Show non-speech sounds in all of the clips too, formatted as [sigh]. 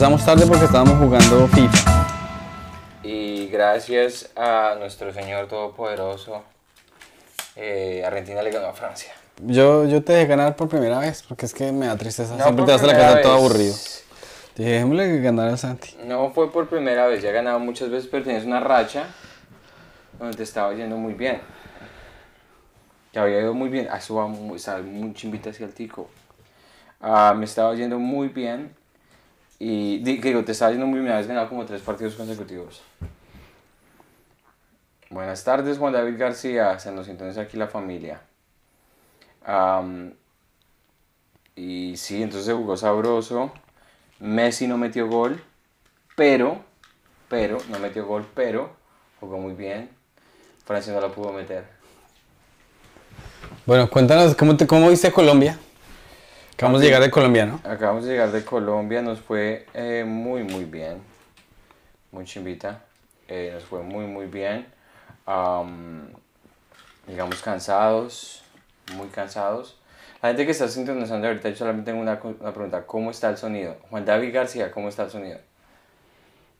empezamos tarde porque estábamos jugando FIFA. Y gracias a nuestro Señor Todopoderoso, eh, Argentina le ganó a Francia. Yo, yo te dejé ganar por primera vez porque es que me da tristeza. No, Siempre te vas a la casa todo vez. aburrido. Dije, dejémosle que ganara Santi. No fue por primera vez, ya he ganado muchas veces, pero tienes una racha donde te estaba yendo muy bien. Te había ido muy bien. Ah, eso va muy, muy chimbita hacia el tico. Ah, me estaba yendo muy bien. Y di- digo, te estaba yendo muy bien. Habías ganado como tres partidos consecutivos. Buenas tardes, Juan David García. Se nos sintoniza aquí la familia. Am, y sí, entonces jugó sabroso. Messi no metió gol, pero, pero, no metió gol, pero jugó muy bien. Francia no la pudo meter. Bueno, cuéntanos, ¿cómo, te, cómo viste Colombia? Acabamos de llegar de Colombia, ¿no? Acabamos de llegar de Colombia, nos fue eh, muy, muy bien. Muy chimbita. Eh, nos fue muy, muy bien. Llegamos cansados, muy cansados. La gente que está sintonizando ahorita, yo solamente tengo una, una pregunta. ¿Cómo está el sonido? Juan David García, ¿cómo está el sonido?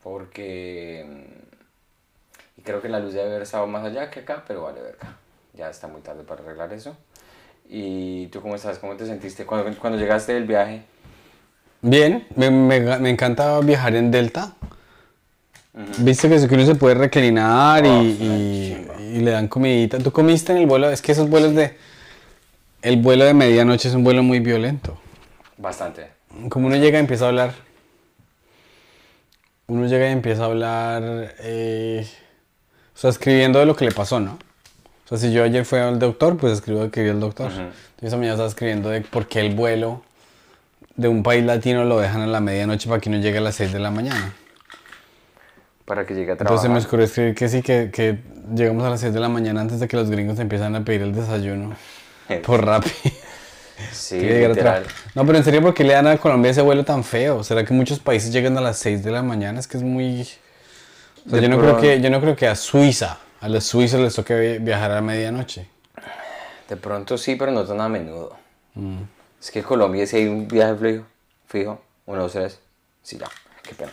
Porque... mm, Y creo que la luz debe haber estado más allá que acá, pero vale verga. Ya está muy tarde para arreglar eso. ¿Y tú cómo estás? ¿Cómo te sentiste cuando, cuando llegaste del viaje? Bien, me, me, me encanta viajar en Delta. Viste que, uno se puede reclinar y, Oh, y le dan comidita. ¿Tú comiste en el vuelo? Es que esos vuelos de... El vuelo de medianoche es un vuelo muy violento. Bastante. Como uno llega y empieza a hablar... Uno llega y empieza a hablar... eh, o sea, escribiendo de lo que le pasó, ¿no? Sea, si yo ayer fui al doctor, pues escribo de que vi al doctor. Ujú. Entonces esa mañana estaba escribiendo de por qué el vuelo de un país latino lo dejan a la medianoche para que uno llegue a las 6 de la mañana. Para que llegue a trabajar. Entonces me ocurrió escribir que sí, que, que llegamos a las 6 de la mañana antes de que los gringos empiezan a pedir el desayuno [laughs] por Rappi. Sí, Que literal. No, pero en serio, ¿por qué le dan a Colombia ese vuelo tan feo? ¿Será que muchos países llegan a las 6 de la mañana? Es que es muy... O sea, De yo, no creo que, yo no creo que a Suiza, a los suizos les vi- viajar a medianoche. De pronto sí, pero no tan a menudo. Mm. Es que Colombia si hay un viaje fijo, fijo, uno, dos, tres. Sí, ya, qué pena.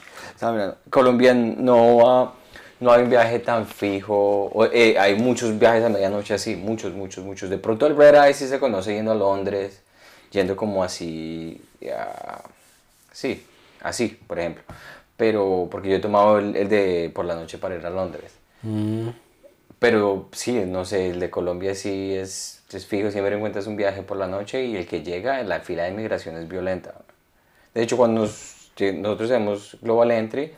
Colombia no va, no hay un viaje tan fijo. eh, hay muchos viajes a medianoche así, muchos, muchos, muchos. De pronto el Red Eye sí se conoce yendo a Londres, yendo como así, ya, sí, así, por ejemplo. Pero porque yo he tomado el, el de por la noche para ir a Londres. Mm. Pero sí, no sé, el de Colombia sí es, es fijo, siempre encuentras un viaje por la noche y el que llega, la fila de inmigración es violenta. De hecho, cuando nos- nosotros hacemos Global Entry,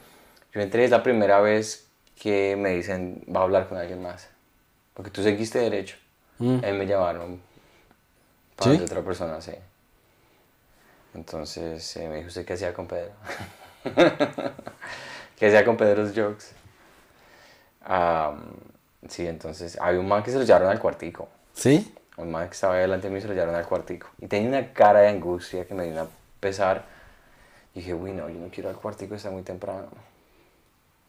yo entré, es la primera vez que me dicen, va a hablar con alguien más. Porque tú seguiste derecho. Mm. Él me llamaron para otra persona, sí. Entonces eh, me dijo, ¿usted qué hacía con Pedro? [laughs] ¿Qué hacía con Pedro's jokes? Am, sí, entonces había un man que se lo llevaron al cuartico. ¿Sí? Un man que estaba ahí delante de mí se lo llevaron al cuartico. Y tenía una cara de angustia que me dio a pesar. Y dije, uy, no, yo no quiero ir al cuartico, está muy temprano.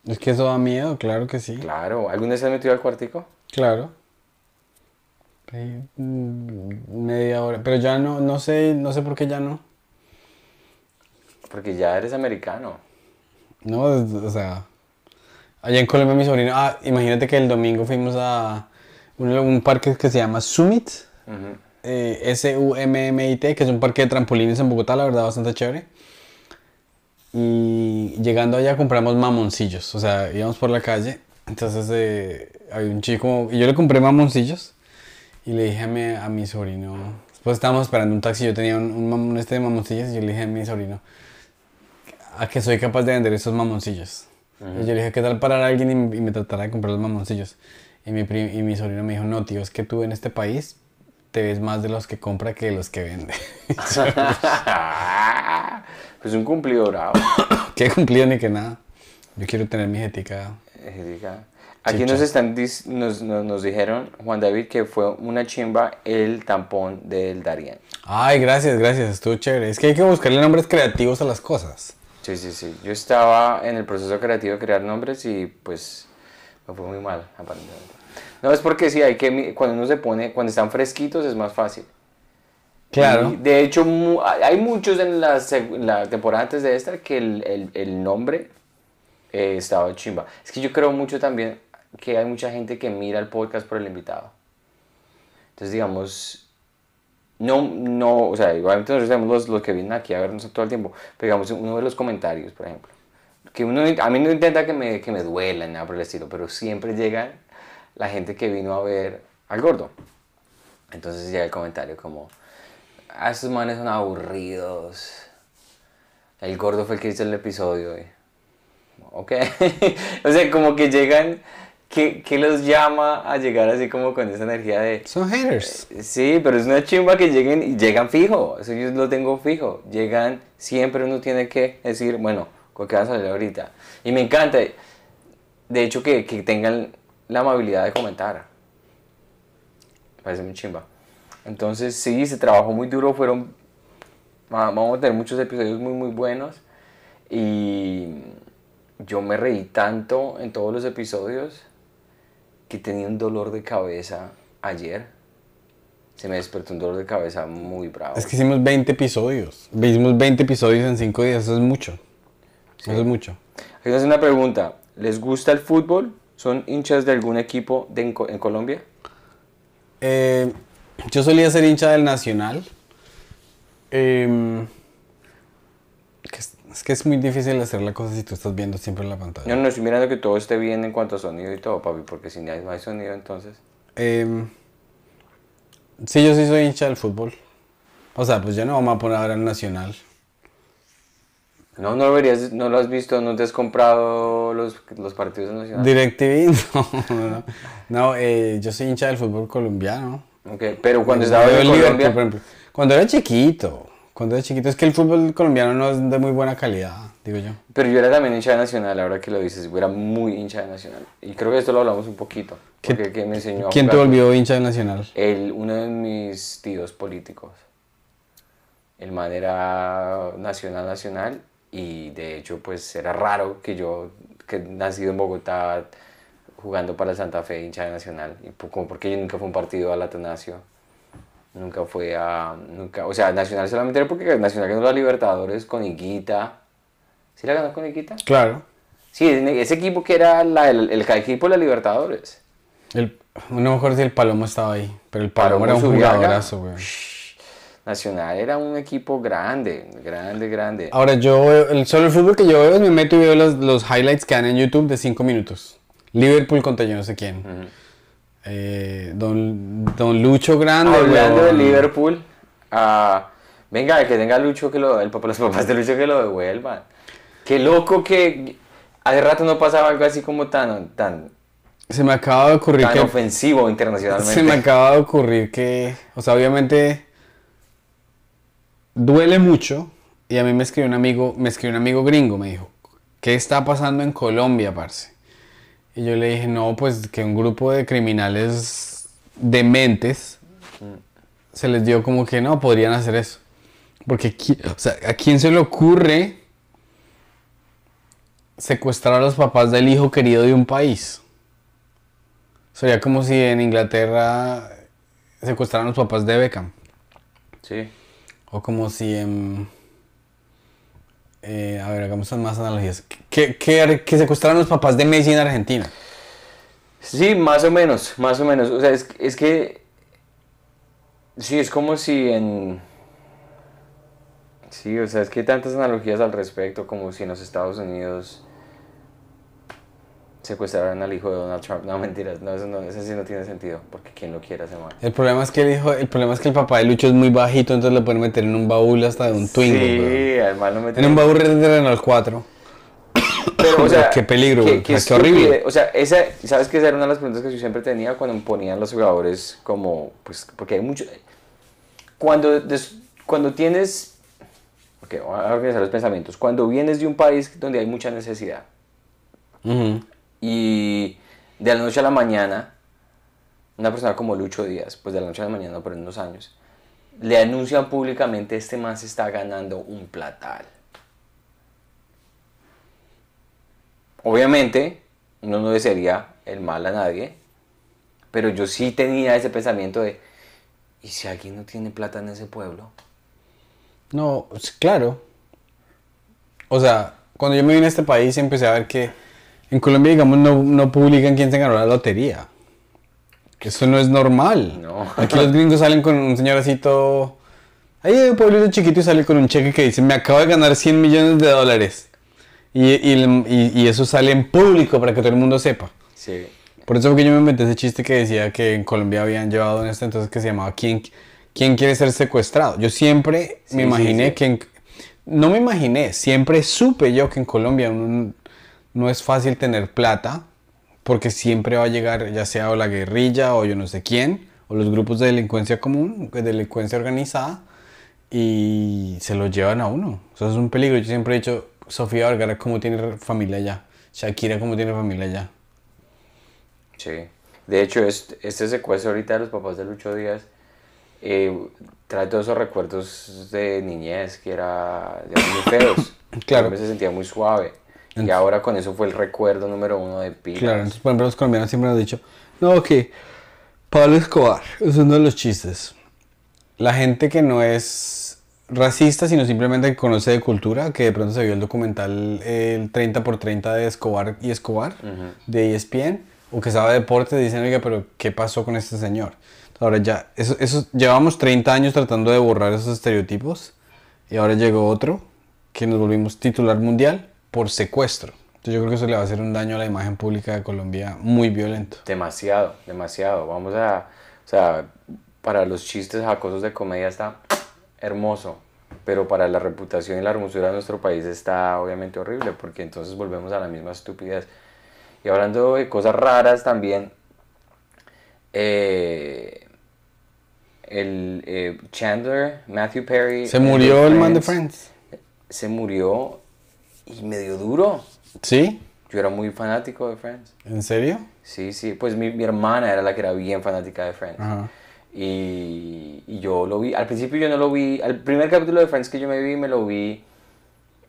Es que eso da miedo, claro que sí. Claro, ¿alguna vez se has metido al cuartico? Claro. Mm, Media hora. Pero ya no, no sé, no sé por qué ya no. Porque ya eres americano. No, o sea. Allá en Colombia mi sobrino. Ah, imagínate que el domingo fuimos a un, un parque que se llama Summit. Ujú. eh, S-U-M-M-I-T, que es un parque de trampolines en Bogotá, la verdad, bastante chévere. Y llegando allá compramos mamoncillos, o sea, íbamos por la calle, entonces eh, había un chico, y yo le compré mamoncillos, y le dije a mi, a mi sobrino, después estábamos esperando un taxi, yo tenía un, un mamón este de mamoncillos, y yo le dije a mi sobrino, a que soy capaz de vender esos mamoncillos. Y yo le dije, ¿qué tal parar a alguien y, y me tratara de comprar los mamoncillos? Y mi, y mi sobrino me dijo, no, tío, es que tú en este país te ves más de los que compra que de los que vende. [laughs] pues un cumplido bravo. [coughs] Qué cumplido ni que nada. Yo quiero tener mi jetica. Erika. Aquí nos, están, nos, nos, nos dijeron, Juan David, que fue una chimba el tampón del Darien. Ay, gracias, gracias, estuvo chévere. Es que hay que buscarle nombres creativos a las cosas. Sí, sí, sí. Yo estaba en el proceso creativo de crear nombres y pues me fue muy mal, aparentemente. No, es porque sí, hay que, cuando uno se pone, cuando están fresquitos es más fácil. Claro. Y, de hecho, hay muchos en la, la temporada antes de esta que el, el- el nombre eh, estaba chimba. Es que yo creo mucho también que hay mucha gente que mira el podcast por el invitado. Entonces, digamos, no, no, o sea, igualmente nosotros tenemos los, los que vienen aquí a vernos todo el tiempo, pero digamos, uno de los comentarios, por ejemplo, que uno, a mí no intenta que me, que me duela nada por el estilo, pero siempre llega la gente que vino a ver al gordo. Entonces llega el comentario como, ah, estos manes son aburridos. El gordo fue el que hizo el episodio. y, Ok. [laughs] o sea, como que llegan, que, que los llama a llegar así como con esa energía de... Son haters. Sí, pero es una chimba que lleguen y llegan fijo. Eso yo lo tengo fijo. Llegan, siempre uno tiene que decir, bueno, ¿con qué va a salir ahorita? Y me encanta, de hecho, que, que tengan la amabilidad de comentar. Me parece muy chimba. Entonces, sí, se trabajó muy duro. Fueron, va- vamos a tener muchos episodios muy, muy buenos. Y yo me reí tanto en todos los episodios que tenía un dolor de cabeza ayer. Se me despertó un dolor de cabeza muy bravo. Es que hicimos 20 episodios. Hicimos 20 episodios en 5 días. Eso es mucho. Eso es mucho. Aquí nos hace una pregunta. ¿Les gusta el fútbol? ¿Son hinchas de algún equipo de en, Co- en Colombia? Eh, yo solía ser hincha del Nacional. Que es, que es muy difícil hacer la cosa si tú estás viendo siempre la pantalla. No, no, estoy mirando que todo esté bien en cuanto a sonido y todo, papi, porque si no hay, no hay sonido, entonces... Em, sí, yo sí soy hincha del fútbol. O sea, pues yo no vamos a poner ahora el Nacional. No, no lo, verías, no lo has visto, no te has comprado los, los partidos nacionales. DirecTV, [laughs] no, no, no. No, eh, yo soy hincha del fútbol colombiano. Ok, pero cuando Yo estaba en Colombia... por ejemplo. Cuando era chiquito, cuando era chiquito, es que el fútbol colombiano no es de muy buena calidad, digo yo. Pero yo era también hincha de Nacional, ahora que lo dices, yo era muy hincha de Nacional. Y creo que esto lo hablamos un poquito, ¿Quién- porque que me enseñó a ¿Quién te volvió hincha del Nacional? El, uno de mis tíos políticos. El man era nacional, nacional, y de hecho, pues era raro que yo, que nacido en Bogotá, jugando para el Santa Fe, hincha de nacional, y como porque yo nunca fue un partido al Atanasio, nunca fue a, nunca, o sea, nacional solamente era porque nacional ganó la Libertadores con Higuita. ¿Sí la ganó con Higuita? Claro. Sí, ese equipo que era la- el, el equipo de la Libertadores. El, no me acuerdo si el Palomo estaba ahí, pero el Palomo, Palomo era un jugadorazo, güey. Nacional era un equipo grande, grande, grande. Ahora yo, veo- el, solo el fútbol que yo veo es me meto y veo los, los highlights que dan en YouTube de 5 minutos. Liverpool contra yo no sé quién. Eh, don, don Lucho Grande. Hablando de. Liverpool, ah, venga, que tenga Lucho que lo, el los papás de Lucho que lo devuelvan. Qué loco que hace rato no pasaba algo así como tan, tan, Se me acaba de ocurrir tan que... ofensivo internacionalmente. Se me acaba de ocurrir que, o sea, obviamente duele mucho y a mí me escribió un amigo, me escribió un amigo gringo, me dijo, ¿qué está pasando en Colombia, parce? Y yo le dije, no, pues que un grupo de criminales dementes se les dio como que no, podrían hacer eso. Porque, o sea, ¿a quién se le ocurre secuestrar a los papás del hijo querido de un país? Sería como si en Inglaterra secuestraran a los papás de Beckham. Sí. O como si en... eh, a ver, hagamos más analogías. Que, que secuestraran a los papás de Messi en Argentina. Sí, más o menos, más o menos. O sea, es, es que. Sí, es como si en. Sí, o sea, es que hay tantas analogías al respecto, como si en los Estados Unidos secuestraran al hijo de Donald Trump. No, mentiras, no, eso, no, eso sí no tiene sentido, porque quien lo quiera se mal. El problema es que el hijo, el problema es que el papá de Lucho es muy bajito, entonces lo pueden meter en un baúl hasta de un Twingo. Sí, además lo meten En un baúl de Renault [coughs] 4. Pero, o sea, Qué peligro, qué, qué qué horrible. O sea, esa, ¿sabes qué? Esa era una de las preguntas que yo siempre tenía cuando ponían los jugadores como, pues, porque hay mucho... Cuando, des- cuando tienes... Ok, voy a organizar los pensamientos. Cuando vienes de un país donde hay mucha necesidad Ujú. Y de la noche a la mañana, una persona como Lucho Díaz, pues de la noche a la mañana, pero en unos años, le anuncian públicamente este man se está ganando un platal. Obviamente, uno no desearía el mal a nadie, pero yo sí tenía ese pensamiento de, ¿Y si alguien no tiene plata en ese pueblo? No, claro. O sea, cuando yo me vine a este país empecé a ver que en Colombia, digamos, no, no publican quién se ganó la lotería. Eso no es normal. No. Aquí los gringos salen con un señor así todo... Ahí hay un pueblito chiquito y sale con un cheque que dice, me acabo de ganar 100 millones de dólares. Y, y- y- y eso sale en público para que todo el mundo sepa. Sí. Por eso que yo me inventé ese chiste que decía que en Colombia habían llevado en este entonces que se llamaba ¿Quién, quién quiere ser secuestrado? Yo siempre Sí, me sí, imaginé sí. que... en- no me imaginé, siempre supe yo que en Colombia uno no es fácil tener plata porque siempre va a llegar ya sea o la guerrilla o yo no sé quién o los grupos de delincuencia común, de delincuencia organizada y se lo llevan a uno. O sea, es un peligro. Yo siempre he dicho, Sofía Vergara, ¿cómo tiene familia allá? Shakira, ¿cómo tiene familia allá? Sí. De hecho, este, este secuestro ahorita de los papás de Lucho Díaz eh, trae todos esos recuerdos de niñez que era, eran muy feos. [coughs] Claro. Colombia se sentía muy suave. Y ahora con eso fue el recuerdo número uno de Pilas. Claro, entonces por ejemplo los colombianos siempre han dicho, no, que Pablo Escobar es uno de los chistes. La gente que no es racista, sino simplemente que conoce de cultura, que de pronto se vio el documental el 30 por 30 de Escobar y Escobar, de E ESPN, o que sabe de deporte, dicen, oiga, pero ¿qué pasó con este señor? Ahora ya, eso, eso, llevamos 30 años tratando de borrar esos estereotipos, y ahora llegó otro, que nos volvimos titular mundial por secuestro. Entonces yo creo que eso le va a hacer un daño a la imagen pública de Colombia muy violento. Demasiado, demasiado. Vamos a, o sea, para los chistes jacosos de comedia está hermoso, pero para la reputación y la hermosura de nuestro país está obviamente horrible, porque entonces volvemos a la misma estupidez. Y hablando de cosas raras también, eh, el eh, Chandler, Matthew Perry. Se murió el man de Friends. Se murió y me dio duro. ¿Sí? Yo era muy fanático de Friends. ¿En serio? Sí, sí, pues mi, mi hermana era la que era bien fanática de Friends. Ajá. Y, y yo lo vi, al principio yo no lo vi, al primer capítulo de Friends que yo me vi, me lo vi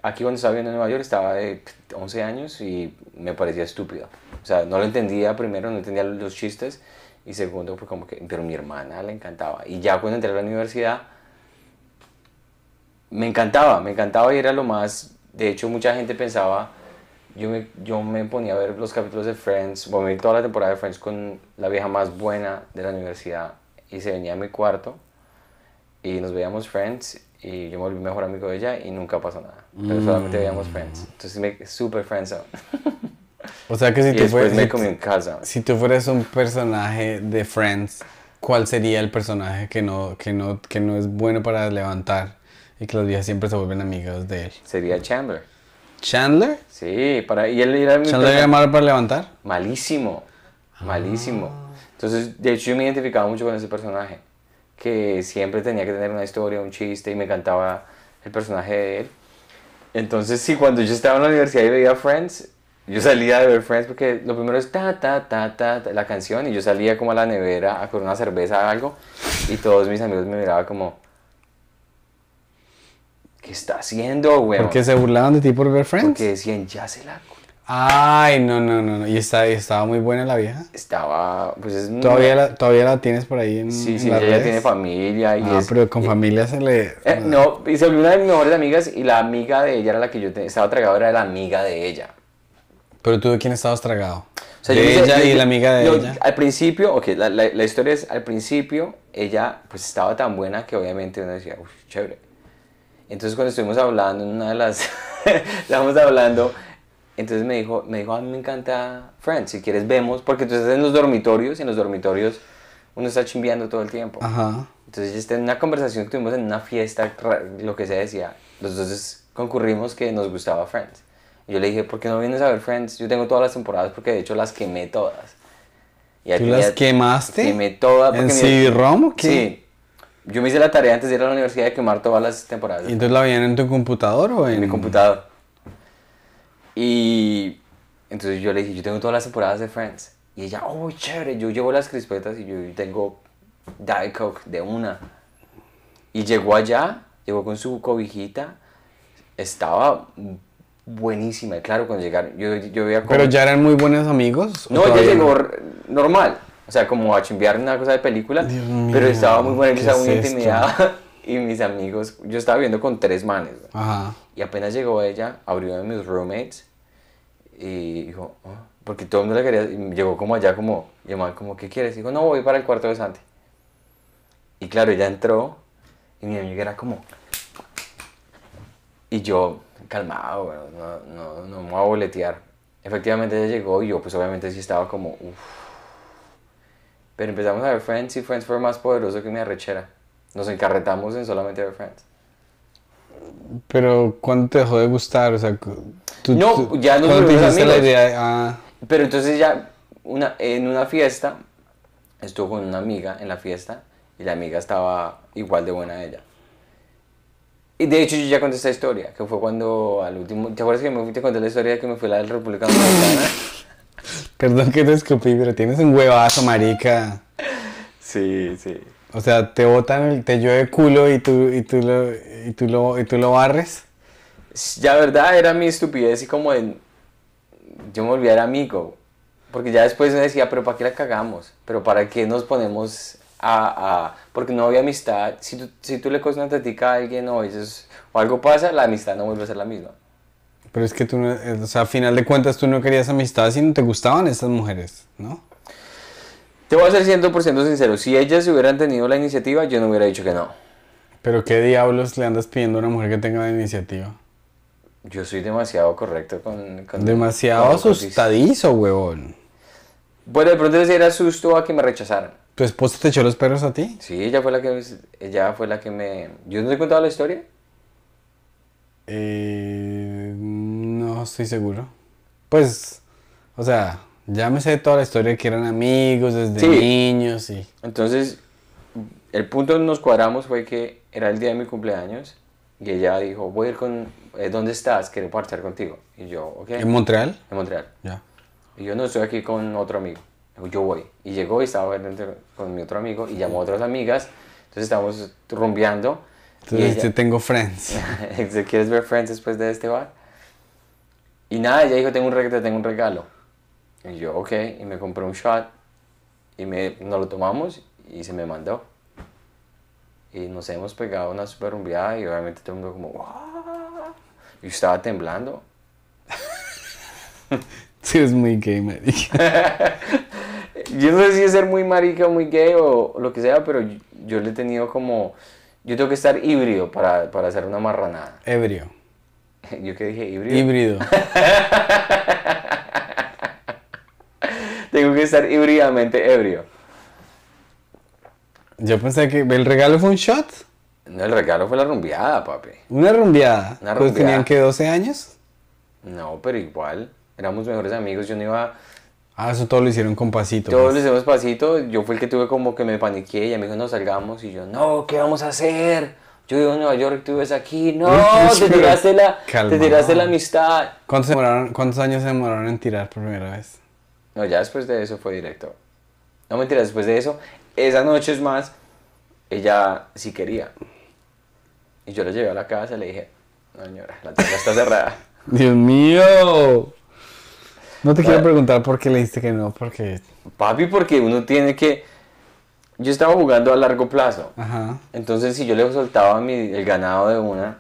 aquí cuando estaba viendo en Nueva York, estaba de 11 años y me parecía estúpido. O sea, no lo entendía primero, no entendía los chistes y segundo fue como que, pero mi hermana le encantaba. Y ya cuando entré a la universidad, me encantaba, me encantaba y era lo más, de hecho mucha gente pensaba, yo me, yo me ponía a ver los capítulos de Friends, bueno, me vi toda la temporada de Friends con la vieja más buena de la universidad y se venía a mi cuarto y nos veíamos Friends y yo me volví mejor amigo de ella y nunca pasó nada, pero solamente veíamos Friends, entonces me super Friendzone O sea que si y tú, fueras, me comí en casa. si tú fueras un personaje de Friends, ¿cuál sería el personaje que no, que no, que no es bueno para levantar y que los siempre se vuelven amigos de él? Sería Chandler. ¿Chandler? Sí, para, y él era ¿Chandler era malo para levantar? malísimo, malísimo. Entonces, de hecho, yo me identificaba mucho con ese personaje, que siempre tenía que tener una historia, un chiste, y me encantaba el personaje de él. Entonces, sí, cuando yo estaba en la universidad y veía Friends, yo salía de ver Friends porque lo primero es ta, ta, ta, ta, ta, la canción, y yo salía como a la nevera a coger una cerveza o algo, y todos mis amigos me miraban como, ¿qué está haciendo, güey? Porque se burlaban de ti por ver Friends. Porque decían, ya se la... cu-". Ay, no, no, no, no. ¿Y está, estaba muy buena la vieja? Estaba, pues es... ¿Todavía la, todavía la tienes por ahí en, Sí, en sí, las ella redes? tiene familia y Ah, es... pero con familia se le... Eh, no, y se volvió una de mis mejores amigas y la amiga de ella era la que yo te- estaba tragado, era la amiga de ella. Pero tú de quién estabas tragado. O sea, yo de sé- ella yo- y la amiga de no, ella. Al principio, ok, la, la, la historia es, al principio, ella pues estaba tan buena que obviamente uno decía, uff, chévere. Entonces cuando estuvimos hablando en una de las, [laughs] estábamos hablando, entonces me dijo, me dijo, a mí me encanta Friends, si quieres vemos, porque estás en los dormitorios y en los dormitorios uno está chimbeando todo el tiempo. Ajá. Entonces, este, en una conversación que tuvimos en una fiesta, lo que se decía, los dos concurrimos que nos gustaba Friends. Y yo le dije, ¿por qué no vienes a ver Friends? Yo tengo todas las temporadas porque de hecho las quemé todas. Y ¿Tú las quemaste? Quemé todas. ¿En CD-ROM o qué? Sí. Yo me hice la tarea antes de ir a la universidad de quemar todas las temporadas. ¿Y entonces la veían en tu computador o en...? en mi computador. Y entonces yo le dije, yo tengo todas las temporadas de Friends. Y ella, oh, chévere, yo llevo las crispetas y yo tengo Diet Coke de una. Y llegó allá, llegó con su cobijita, estaba buenísima. Y claro, cuando llegaron, yo, yo veía como... ¿Pero ya eran muy buenos amigos? ¿o No, ella llegó normal. O sea, como a chimbear una cosa de película. Dios mío, pero estaba muy bueno, yo ¿qué estaba muy esto? intimidada. [laughs] Y mis amigos, yo estaba viendo con tres manes. Ajá. Y apenas llegó ella, abrió de mis roommates y dijo, "Oh", porque todo el mundo la quería, y llegó como allá como, y el man como, ¿qué quieres? Y dijo, no, voy para el cuarto de Santi. Y claro, ella entró y mi amiga era como, y yo, calmado, güey, no, no, no me voy a boletear. Efectivamente ella llegó y yo pues obviamente sí estaba como, uff. Pero empezamos a ver Friends y Friends fue más poderoso que mi arrechera. Nos encarretamos en solamente ver Friends. Pero ¿cuándo te dejó de gustar? O sea, tú, No, tú- ya ¿cuándo te la idea de, ah, Pero entonces ya una, en una fiesta, estuvo con una amiga en la fiesta y la amiga estaba igual de buena a ella. Y de hecho yo ya conté esta historia, que fue cuando al último, ¿te acuerdas que me te conté la historia de que me fui a la República Dominicana? [laughs] perdón que te escupí, pero tienes un huevazo, marica. Sí, sí. O sea, te botan, te llueve culo y tú, y tú lo, y tú lo, y tú lo barres. Ya verdad era mi estupidez y como en, yo me volví a amigo, porque ya después me decía, pero ¿para qué la cagamos? ¿Pero para qué nos ponemos a...? a-?" porque no había amistad, si tú, si tú le coges una tetica a alguien o, ellos, o algo pasa, la amistad no vuelve a ser la misma. Pero es que tú, no, eh, o sea, a final de cuentas tú no querías amistad si no te gustaban estas mujeres, ¿no? Te voy a ser 100% sincero, si ellas hubieran tenido la iniciativa, yo no hubiera dicho que no. Pero qué diablos le andas pidiendo a una mujer que tenga la iniciativa. Yo soy demasiado correcto con... con Demasiado con- asustadizo, huevón. Bueno, de pronto era susto a que me rechazaran. ¿Tu esposa te echó los perros a ti? Sí, ella fue la que, ella fue la que me... ¿Yo no te he contado la historia? Eh, no estoy seguro. Pues, o sea, ya me sé toda la historia que eran amigos desde Sí. niños y... Entonces, el punto donde nos cuadramos fue que era el día de mi cumpleaños y ella dijo, voy a ir con, eh, ¿dónde estás? Quiero parchar contigo. Y yo, ok, ¿En Montreal? en Montreal. Ya. Y yo no estoy aquí con otro amigo. Yo voy. Y llegó y estaba con mi otro amigo y llamó a otras amigas. Entonces estábamos rumbeando. y Entonces ella- yo tengo friends. [laughs] ¿Quieres ver Friends después de este bar? Y nada, ella dijo, tengo un, regalo, tengo un regalo. Y yo, ok, y me compré un shot. Y me, nos lo tomamos y se me mandó. Y nos hemos pegado una super rumbeada y obviamente todo el mundo como, wow. Y yo estaba temblando. [laughs] Sí, es muy gay, marica. [laughs] Yo no sé si es ser muy marica o muy gay o lo que sea, pero yo, yo le he tenido como... Yo tengo que estar híbrido para, para hacer una marranada. Ebrio. [laughs] ¿Yo qué dije? Híbrido. Híbrido. [laughs] Tengo que estar híbridamente ebrio. Yo pensé que el regalo fue un shot. No, el regalo fue la rumbeada, papi. Una rumbeada. Una Pues rumbeada. tenían que 12 años. No, pero igual. Éramos mejores amigos. Yo no iba... Ah, eso todo lo hicieron con pasito. Todos pues. les hicimos pasito. Yo fui el que tuve como que me paniqué. Y ella me dijo, no salgamos. Y yo, no, ¿qué vamos a hacer? Yo vivo en Nueva York, tú vives aquí. No, te [laughs] tiraste la, te tiraste la amistad. ¿Cuántos, se demoraron- ¿Cuántos años se demoraron en tirar por primera vez? No, ya después de eso fue directo. No mentira, después de eso, esa noche es más, ella sí quería. Y yo la llevé a la casa y le dije, no señora, la tienda está cerrada. [laughs] Dios mío. No te quiero preguntar por qué le dijiste que no, porque... Papi, porque uno tiene que... Yo estaba jugando a largo plazo. Ajá. Entonces, si yo le soltaba mi, el ganado de una,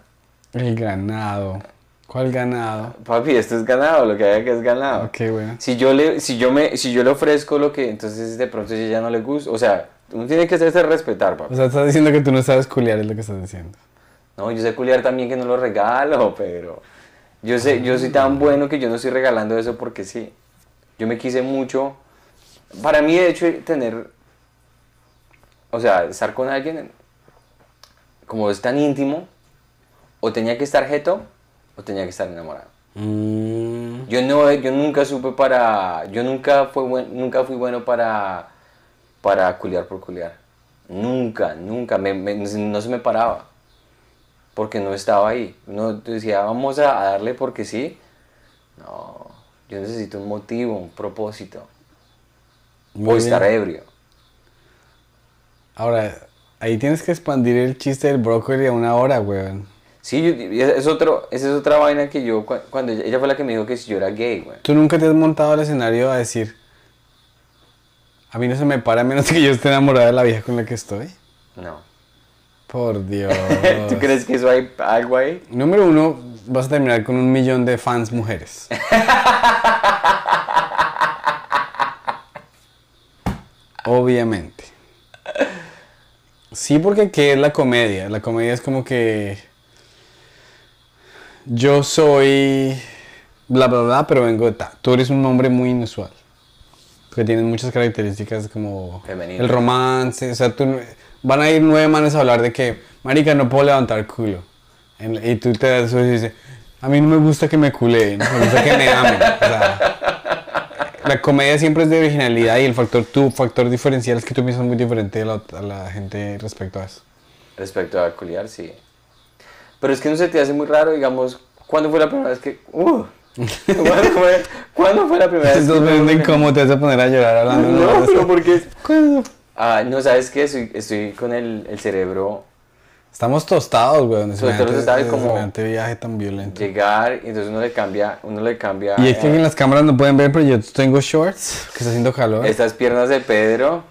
El ganado. ¿Cuál ganado? papi, esto es ganado, lo que haya que es ganado. Ok, bueno. Si yo le, si yo me, si yo le ofrezco lo que, entonces de pronto ella no le gusta, o sea, uno tiene que hacerse respetar, papi. O sea, estás diciendo que tú no sabes culiar, es lo que estás diciendo. No, yo sé culiar también que no lo regalo, pero yo sé, yo soy tan bueno que yo no estoy regalando eso porque sí. Yo me quise mucho. Para mí, de hecho, tener, o sea, estar con alguien, como es tan íntimo, o tenía que estar jeto, o tenía que estar enamorado. Mm, Yo no, yo nunca supe para, yo nunca fue buen- nunca fui bueno para, para culiar por culiar. Nunca, nunca, me- me- no se me paraba, porque no estaba ahí. Uno decía, vamos a, darle porque sí. No, yo necesito un motivo, un propósito. muy o estar ebrio. Ahora, ahí tienes que expandir el chiste del brócoli a una hora, weón. Sí, yo- es, otro, esa es otra vaina que yo, cu- cuando ella, ella fue la que me dijo que si yo era gay, güey. ¿Tú nunca te has montado al escenario a decir, A mí no se me para a menos que yo esté enamorada de la vieja con la que estoy. No. Por Dios. [laughs] ¿Tú crees que eso hay algo ahí? Número uno, vas a terminar con un millón de fans mujeres. [laughs] Obviamente. Sí, porque ¿qué es la comedia? La comedia es como que yo soy bla bla bla, pero vengo de ta. Tú eres un hombre muy inusual. Porque tienes muchas características como Femenino. el romance. O sea, tú, van a ir nueve manes a hablar de que, marica, no puedo levantar culo. En- y tú te das eso y dices, a mí no me gusta que me culeen, me gusta que me amen. O sea, la comedia siempre es de originalidad y el factor, tu factor diferencial es que tú piensas muy diferente a la, a la gente respecto a eso. Respecto a culiar, sí. Pero es que no se te hace muy raro, digamos, ¿cuándo fue la primera vez que... Uh, ¿cuándo, fue, cuándo fue la primera vez estás incómodo, te vas a poner a llorar hablando No, pero porque... ¿Cuándo? Ah, no, ¿sabes qué? Estoy, estoy con el, el cerebro Estamos tostados, todo Semejante- estaba como- viaje tan violento. llegar y entonces uno le cambia, uno le cambia Y es que eh, en las cámaras no pueden ver, pero yo tengo shorts, que está haciendo calor. estas piernas de Pedro.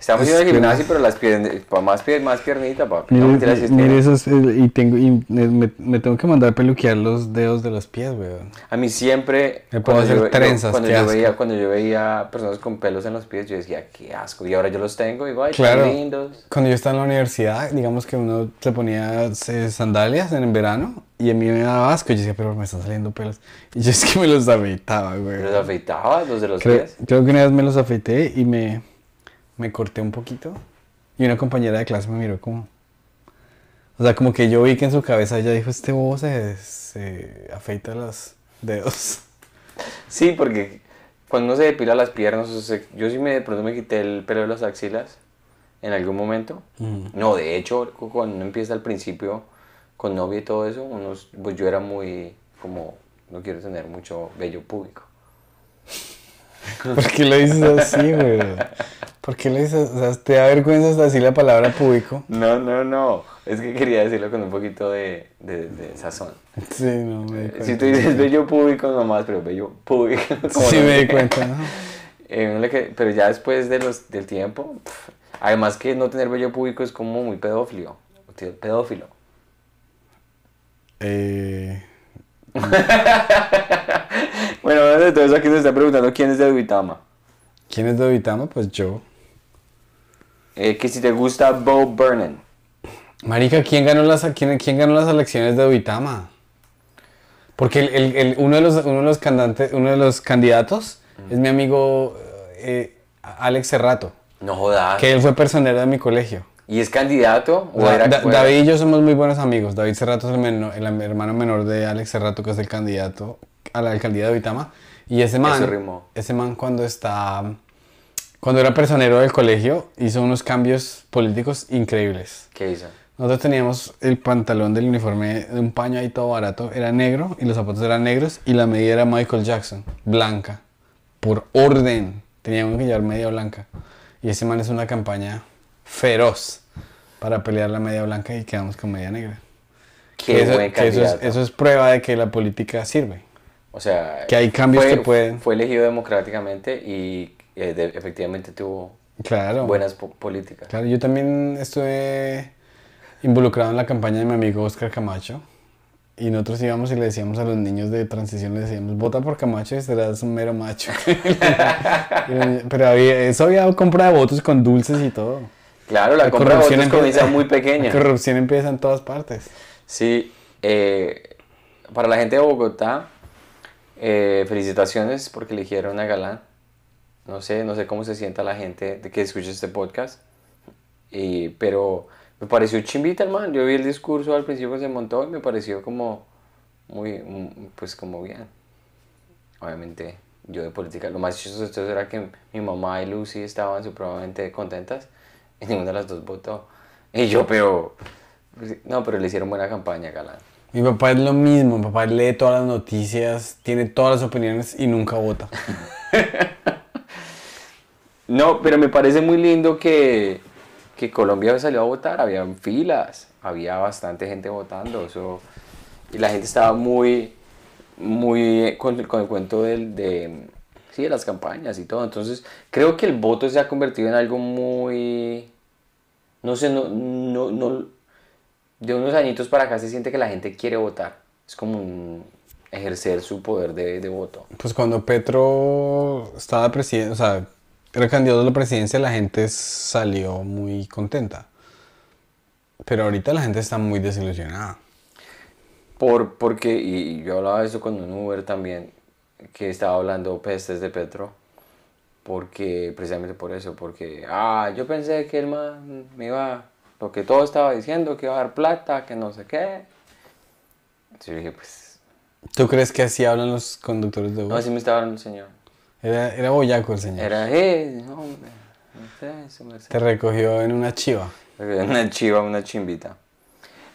Estamos es yendo al que- gimnasio, pero las piernas, pa- más, pier- más piernita, papi. No, Mire, sí es mire esos, eh, y tengo, y me, me- me tengo que mandar a peluquear los dedos de los pies, weón. A mí siempre, Me puedo hacer yo, trenzas, cuando, qué yo veía, cuando yo veía personas con pelos en los pies, yo decía, qué asco. Y ahora yo los tengo y ay, Claro. tan lindos. Cuando yo estaba en la universidad, digamos que uno se ponía eh, sandalias en el verano y a mí me daba asco. Y yo decía, pero me están saliendo pelos. Y yo es que me los afeitaba, güey. ¿Los afeitabas, los de los Creo, pies? creo que una vez me los afeité y me, me corté un poquito. Y una compañera de clase me miró como... O sea, como que yo vi que en su cabeza ella dijo, este bobo se, se afeita los dedos. [laughs] Sí, porque cuando uno se depila las piernas, o sea, yo sí me, de pronto me quité el pelo de las axilas en algún momento. No, de hecho, cu- cuando uno empieza al principio con novia y todo eso, uno, pues yo era muy como, no quiero tener mucho vello público. [laughs] ¿Por qué lo dices así, güey? [laughs] ¿Por qué lo dices? O sea, te da vergüenza hasta decir la palabra público. No, no, no, es que quería decirlo con un poquito de, de, de sazón. Sí, no me di cuenta. Si tú dices vello público nomás, pero vello público. [laughs] Sí no me di cuenta, ¿no? [laughs] Eh, le pero ya después de los, del tiempo, además que no tener vello público es como muy pedófilo. Pedófilo. Eh, [laughs] Bueno, hablando de todo eso, aquí nos está preguntando quién es de Duitama. ¿Quién es de Vitama? Pues yo. Eh, que si te gusta Bo Burnham. Marica, ¿quién ganó las, quién, quién ganó las elecciones de Duitama? Porque el, el- el- uno, de los, uno, de los candidatos, uno de los candidatos es mi amigo eh, Alex Cerrato, No jodas. que él fue personero de mi colegio. ¿Y es candidato? ¿O Da- era, Da- David y yo somos muy buenos amigos. David Cerrato es el, menor- el hermano menor de Alex Cerrato, que es el candidato a la alcaldía de Duitama. Y ese man, ese man cuando está, cuando era personero del colegio, hizo unos cambios políticos increíbles. ¿Qué hizo? Nosotros teníamos el pantalón del uniforme de un paño ahí todo barato, era negro y los zapatos eran negros y la medida era Michael Jackson, blanca, por orden. Teníamos que llevar media blanca. Y ese man es una campaña feroz para pelear la media blanca y quedamos con media negra. Qué Que eso, buen que eso es, eso es prueba de que la política sirve. O sea, que hay cambios fue, que pueden- Fue elegido democráticamente y eh, de- efectivamente tuvo Claro. buenas po- políticas. Claro, yo también estuve involucrado en la campaña de mi amigo Oscar Camacho. Y nosotros íbamos y le decíamos a los niños de transición, le decíamos, vota por Camacho y serás un mero macho. [laughs] Pero había, eso había compra de votos con dulces y todo. Claro, la, compra de votos comienza muy La pequeña. corrupción empieza en todas partes. Sí, eh, para la gente de Bogotá, eh, felicitaciones porque eligieron a Galán. No sé, no sé cómo se sienta la gente de que escucha este podcast. Y, pero me pareció chimbita, hermano. Yo vi el discurso al principio que se montó y me pareció como muy, mm, pues como bien. Obviamente, yo de política, lo más chistoso era que mi mamá y Lucy estaban supremamente contentas y ninguna de las dos votó. Y yo, pero, no, pero le hicieron buena campaña, Galán. Mi papá es lo mismo, mi papá lee todas las noticias, tiene todas las opiniones y nunca vota. [laughs] No, pero me parece muy lindo que, que Colombia salió a votar, había filas, había bastante gente votando, eso, y la gente estaba muy, muy con, con el cuento del, de, sí, de las campañas y todo. Entonces, creo que el voto se ha convertido en algo muy, no sé, no, no, no, de unos añitos para acá se siente que la gente quiere votar. Es como un ejercer su poder de, de voto. Pues cuando Petro estaba presidente, o sea, era candidato a la presidencia, la gente salió muy contenta. Pero ahorita la gente está muy desilusionada. Por, porque, y yo hablaba de eso con un Uber también, que estaba hablando pestes de Petro, porque, precisamente por eso, porque, ah, yo pensé que él man me iba, lo que todo estaba diciendo, que iba a dar plata, que no sé qué. Entonces yo dije, pues, ¿Tú crees que así hablan los conductores de no, Uber? así me estaba hablando el señor. Era, era boyaco el señor. Era, eh, no, hombre, no sé, se me hace". Te recogió en una chiva. Una chiva, una chimbita.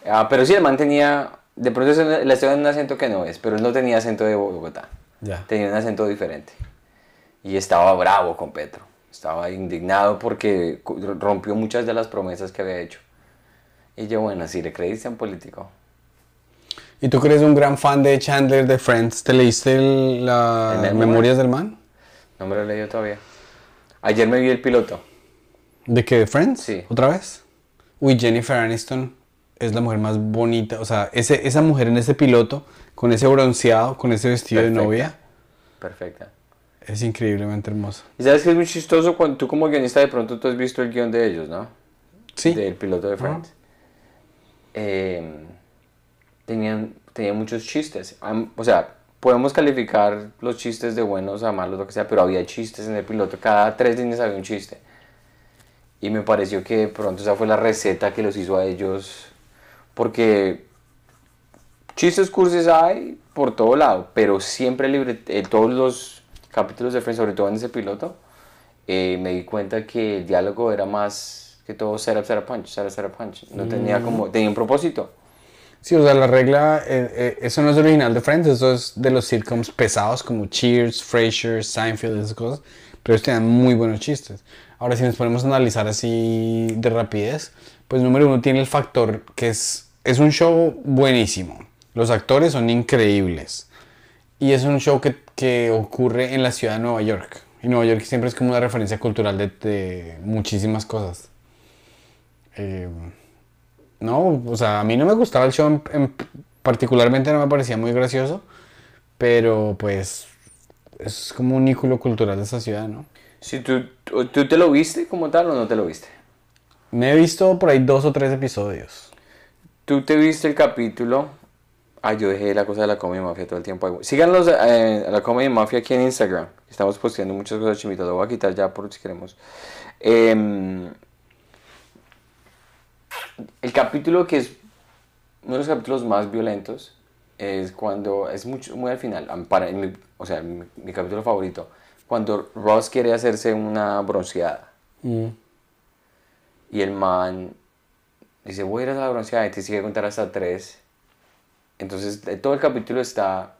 Ah, pero sí, el man tenía, de pronto le estoy dando un acento que no es, pero él no tenía acento de Bogotá. Ya. tenía un acento diferente. Y estaba bravo con Petro. Estaba indignado porque rompió muchas de las promesas que había hecho. Y yo, bueno, si le creíste a un político. ¿Y tú que eres un gran fan de Chandler de Friends? ¿Te leíste el- las ¿El memorias del man? No me lo he leído todavía. Ayer me vi el piloto. ¿De qué? ¿De Friends? Sí. ¿Otra vez? Uy, Jennifer Aniston es la mujer más bonita. O sea, ese, esa mujer en ese piloto, con ese bronceado, con ese vestido Perfecta. de novia, Perfecta. es increíblemente hermosa. Y sabes que es muy chistoso cuando tú como guionista de pronto tú has visto el guion de ellos, ¿no? Sí. Del piloto de Friends. Eh, tenían, tenían muchos chistes. O sea, podemos calificar los chistes de buenos a malos, lo que sea, pero había chistes en el piloto. Cada tres líneas había un chiste. Y me pareció que de pronto esa fue la receta que los hizo a ellos. Porque chistes cursis hay por todo lado, pero siempre libre, en todos los capítulos de Friends, sobre todo en ese piloto, eh, me di cuenta que el diálogo era más que todo setup, setup, punch, setup, setup, punch. No tenía como, tenía un propósito. Sí, o sea, la regla, eh, eh, eso no es original de Friends, eso es de los sitcoms pesados como Cheers, Frasier, Seinfeld, esas cosas, pero ellos tenían muy buenos chistes. Ahora, si nos ponemos a analizar así de rapidez, pues número uno tiene el factor que es, es un show buenísimo. Los actores son increíbles. Y es un show que, que ocurre en la ciudad de Nueva York. Y Nueva York siempre es como una referencia cultural de, de muchísimas cosas. Eh, no, o sea, a mí no me gustaba el show, en- en- particularmente no me parecía muy gracioso, pero pues es como un ícono cultural de esa ciudad, ¿no? Si tú, tú, te lo viste como tal o no te lo viste. Me he visto por ahí dos o tres episodios. Tú te viste el capítulo. Ay, yo dejé la cosa de la Comedy Mafia todo el tiempo. Síganos eh, a la Comedy Mafia aquí en Instagram. Estamos posteando muchas cosas chimitas. Lo voy a quitar ya por si queremos. Em, el capítulo que es uno de los capítulos más violentos es cuando es mucho, muy al final. Para, en mi- o sea, mi, mi capítulo favorito. Cuando Ross quiere hacerse una bronceada. Y el man dice, voy a ir a la bronceada y te sigue a contar hasta tres. Entonces, todo el capítulo está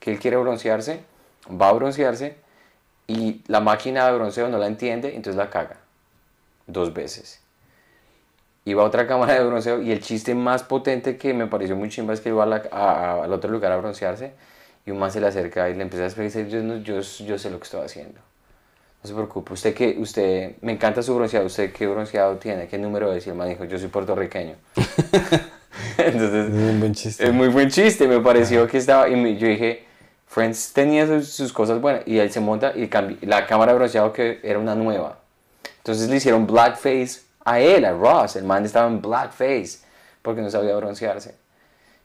que él quiere broncearse, va a broncearse y la máquina de bronceo no la entiende, entonces la caga. Dos veces. Va a otra cámara de bronceo y el chiste más potente que me pareció muy chimba es que va a la- a- a- al otro lugar a broncearse y un man se le acerca y le empieza a explicar yo, yo, yo sé lo que estoy haciendo. No se preocupe, usted que, usted, me encanta su bronceado, usted qué bronceado tiene, qué número es, y el man dijo, yo soy puertorriqueño. [laughs] Entonces, Es un buen chiste. es muy buen chiste, me pareció que estaba, y me- yo dije, Friends tenía sus, sus cosas buenas, y él se monta y cambi- la cámara de bronceado que era una nueva. Entonces le hicieron blackface a él, a Ross, el man estaba en blackface, porque no sabía broncearse.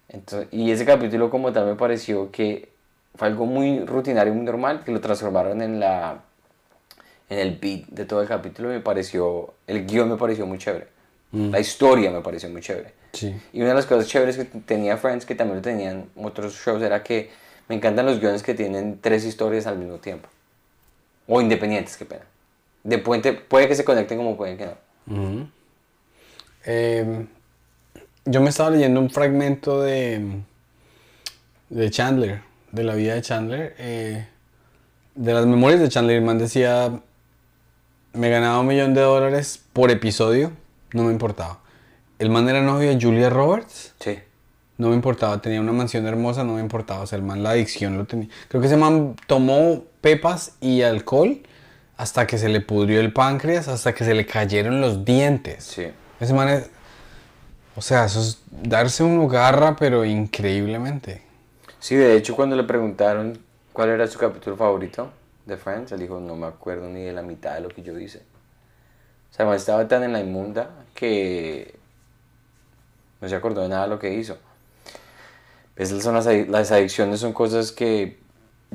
Entonces, y ese capítulo como tal me pareció que fue algo muy rutinario, muy normal, que lo transformaron en la en el beat de todo el capítulo me pareció, el guion me pareció muy chévere. La historia me pareció muy chévere. Sí. Y una de las cosas chéveres que tenía Friends, que también lo tenían otros shows, era que me encantan los guiones que tienen tres historias al mismo tiempo. O independientes, qué pena. De puente, puede que se conecten como pueden que no. Eh, yo me estaba leyendo un fragmento de, de Chandler, de la vida de Chandler. eh, de las memorias de Chandler, el man decía, me ganaba un millón de dólares por episodio, no me importaba. El man era novio de Julia Roberts, Sí. no me importaba. Tenía una mansión hermosa, no me importaba. O sea, el man la adicción lo tenía. Creo que ese man tomó pepas y alcohol hasta que se le pudrió el páncreas, hasta que se le cayeron los dientes. Sí. Ese man es... O sea, eso es darse un garra, pero increíblemente. Sí, de hecho, cuando le preguntaron cuál era su capítulo favorito de Friends, él dijo, no me acuerdo ni de la mitad de lo que yo hice. O sea, estaba tan en la inmunda que no se acordó de nada de lo que hizo. Esas son las, las adicciones, son cosas que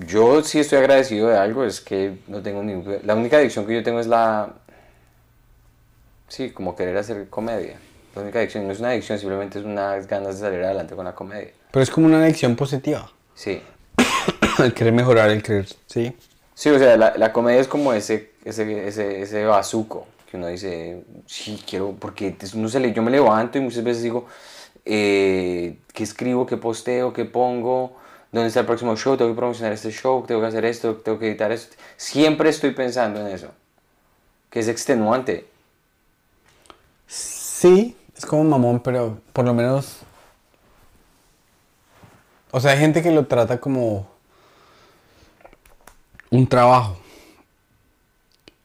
yo sí estoy agradecido de algo, es que no tengo ni... La única adicción que yo tengo es la... Sí, como querer hacer comedia. La única adicción no es una adicción, simplemente es unas ganas de salir adelante con la comedia. Pero es como una adicción positiva. Sí. [coughs] El querer mejorar, el querer... Sí. Sí, o sea, la, la comedia es como ese, ese, ese, ese bazuco que uno dice, sí, quiero, porque uno se le, yo me levanto y muchas veces digo, eh, ¿qué escribo, qué posteo, qué pongo? ¿Dónde está el próximo show? Tengo que promocionar este show, tengo que hacer esto, tengo que editar esto. Siempre estoy pensando en eso, que es extenuante. Sí, es como mamón, pero por lo menos... O sea, hay gente que lo trata como un trabajo.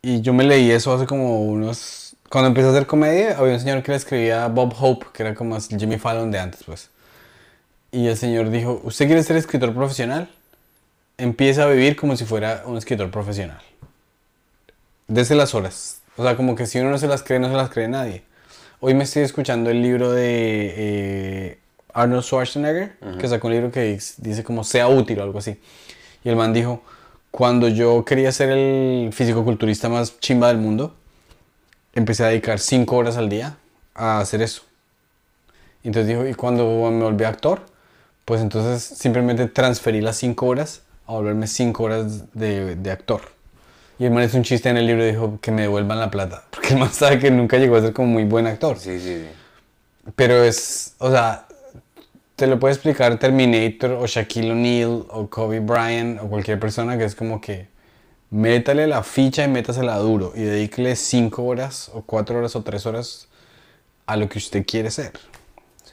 Y yo me leí eso hace como unos... Cuando empecé a hacer comedia, había un señor que le escribía Bob Hope, que era como Jimmy Fallon de antes, pues. Y el señor dijo, ¿usted quiere ser escritor profesional? Empieza a vivir como si fuera un escritor profesional. Desde las horas. O sea, como que si uno no se las cree, no se las cree nadie. Hoy me estoy escuchando el libro de eh, Arnold Schwarzenegger, que sacó un libro que dice- como sea útil o algo así. Y el man dijo, cuando yo quería ser el fisicoculturista más chimba del mundo, empecé a dedicar 5 horas al día a hacer eso. Y entonces dijo, y cuando me volví actor, pues entonces simplemente transferí las 5 horas a volverme 5 horas de, de actor. Y el man hizo un chiste en el libro y dijo que me devuelvan la plata. [laughs] Porque el man sabe que nunca llegó a ser como muy buen actor. Sí, sí, sí. Pero es, o sea, te lo puede explicar Terminator o Shaquille O'Neal o Kobe Bryant o cualquier persona que es como que métale la ficha y métasela duro y dedíquele 5 horas o 4 horas o 3 horas a lo que usted quiere ser.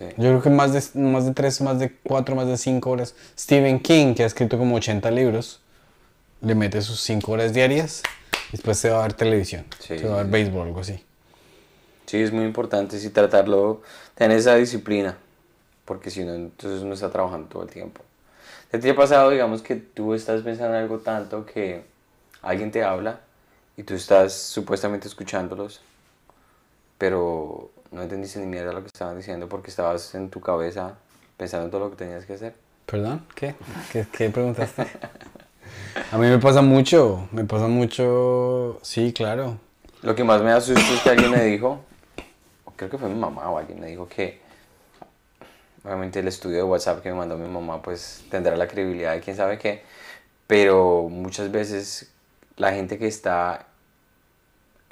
Sí. Yo creo que más de, más de 3, más de 4, más de 5 horas. Stephen King, que ha escrito como 80 libros, le mete sus 5 horas diarias después se va a ver televisión, Sí, se va a ver sí, béisbol, algo así. Sí, es muy importante sí tratarlo, tener esa disciplina, porque si no, entonces uno está trabajando todo el tiempo. ¿Te te ha pasado, digamos, que tú estás pensando en algo tanto que alguien te habla y tú estás supuestamente escuchándolos, pero no entendiste ni mierda lo que estaban diciendo porque estabas en tu cabeza pensando en todo lo que tenías que hacer? ¿Perdón? ¿Qué? ¿Qué, qué preguntaste? A mí me pasa mucho, me pasa mucho, sí, claro. Lo que más me da susto es que alguien me dijo, creo que fue mi mamá o alguien me dijo que obviamente el estudio de WhatsApp que me mandó mi mamá pues tendrá la credibilidad de quién sabe qué, pero muchas veces la gente que está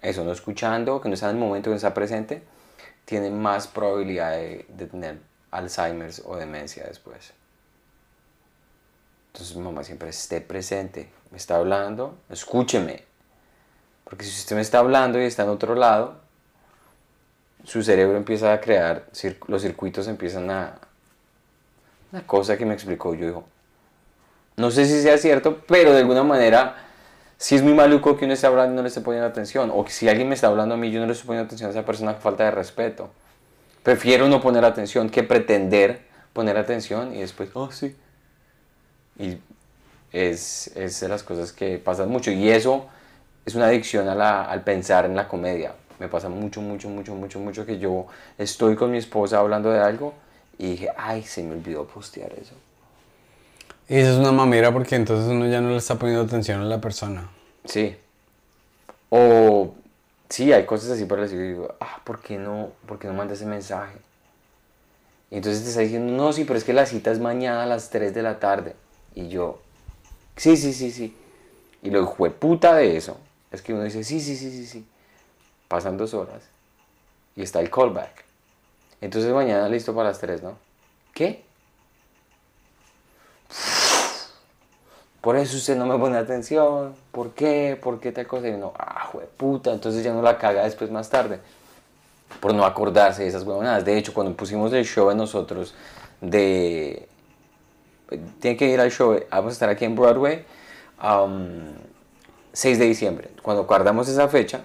eso no escuchando, que no está en el momento, que no está presente, tiene más probabilidad de, de tener Alzheimer's o demencia después. Entonces mamá siempre esté presente, me está hablando, escúcheme, porque si usted me está hablando y está en otro lado, su cerebro empieza a crear, los circuitos empiezan a... Una cosa que me explicó yo, dijo, no sé si sea cierto, pero de alguna manera sí es muy maluco que uno esté hablando y no le esté poniendo atención, o que si alguien me está hablando a mí yo no le estoy poniendo atención a esa persona, falta de respeto. Prefiero no poner atención que pretender poner atención y después, oh sí. Y es, es de las cosas que pasan mucho. Y eso es una adicción a la- al pensar en la comedia. Me pasa mucho, mucho, mucho, mucho, mucho que yo estoy con mi esposa hablando de algo y dije, ay, se me olvidó postear eso. Y eso es una mamera porque entonces uno ya no le está poniendo atención a la persona. Sí. O sí, hay cosas así por decir, digo, ah, ¿por qué no, por qué no manda ese mensaje? Y entonces te está diciendo, no, sí, pero es que la cita es mañana a las 3 de la tarde. Y yo, sí, sí, sí, sí. Y lo puta de eso es que uno dice, sí, sí, sí, sí, sí. Pasan dos horas y está el callback. Entonces mañana listo para las 3, ¿no? ¿Qué? Por eso usted no me pone atención. ¿Por qué? ¿Por qué tal cosa? Y uno, ah, puta, entonces ya no la caga después más tarde. Por no acordarse de esas huevonadas. De hecho, cuando pusimos el show de nosotros de... Tiene que ir al show, vamos a estar aquí en Broadway. am, 6 de diciembre. Cuando guardamos esa fecha,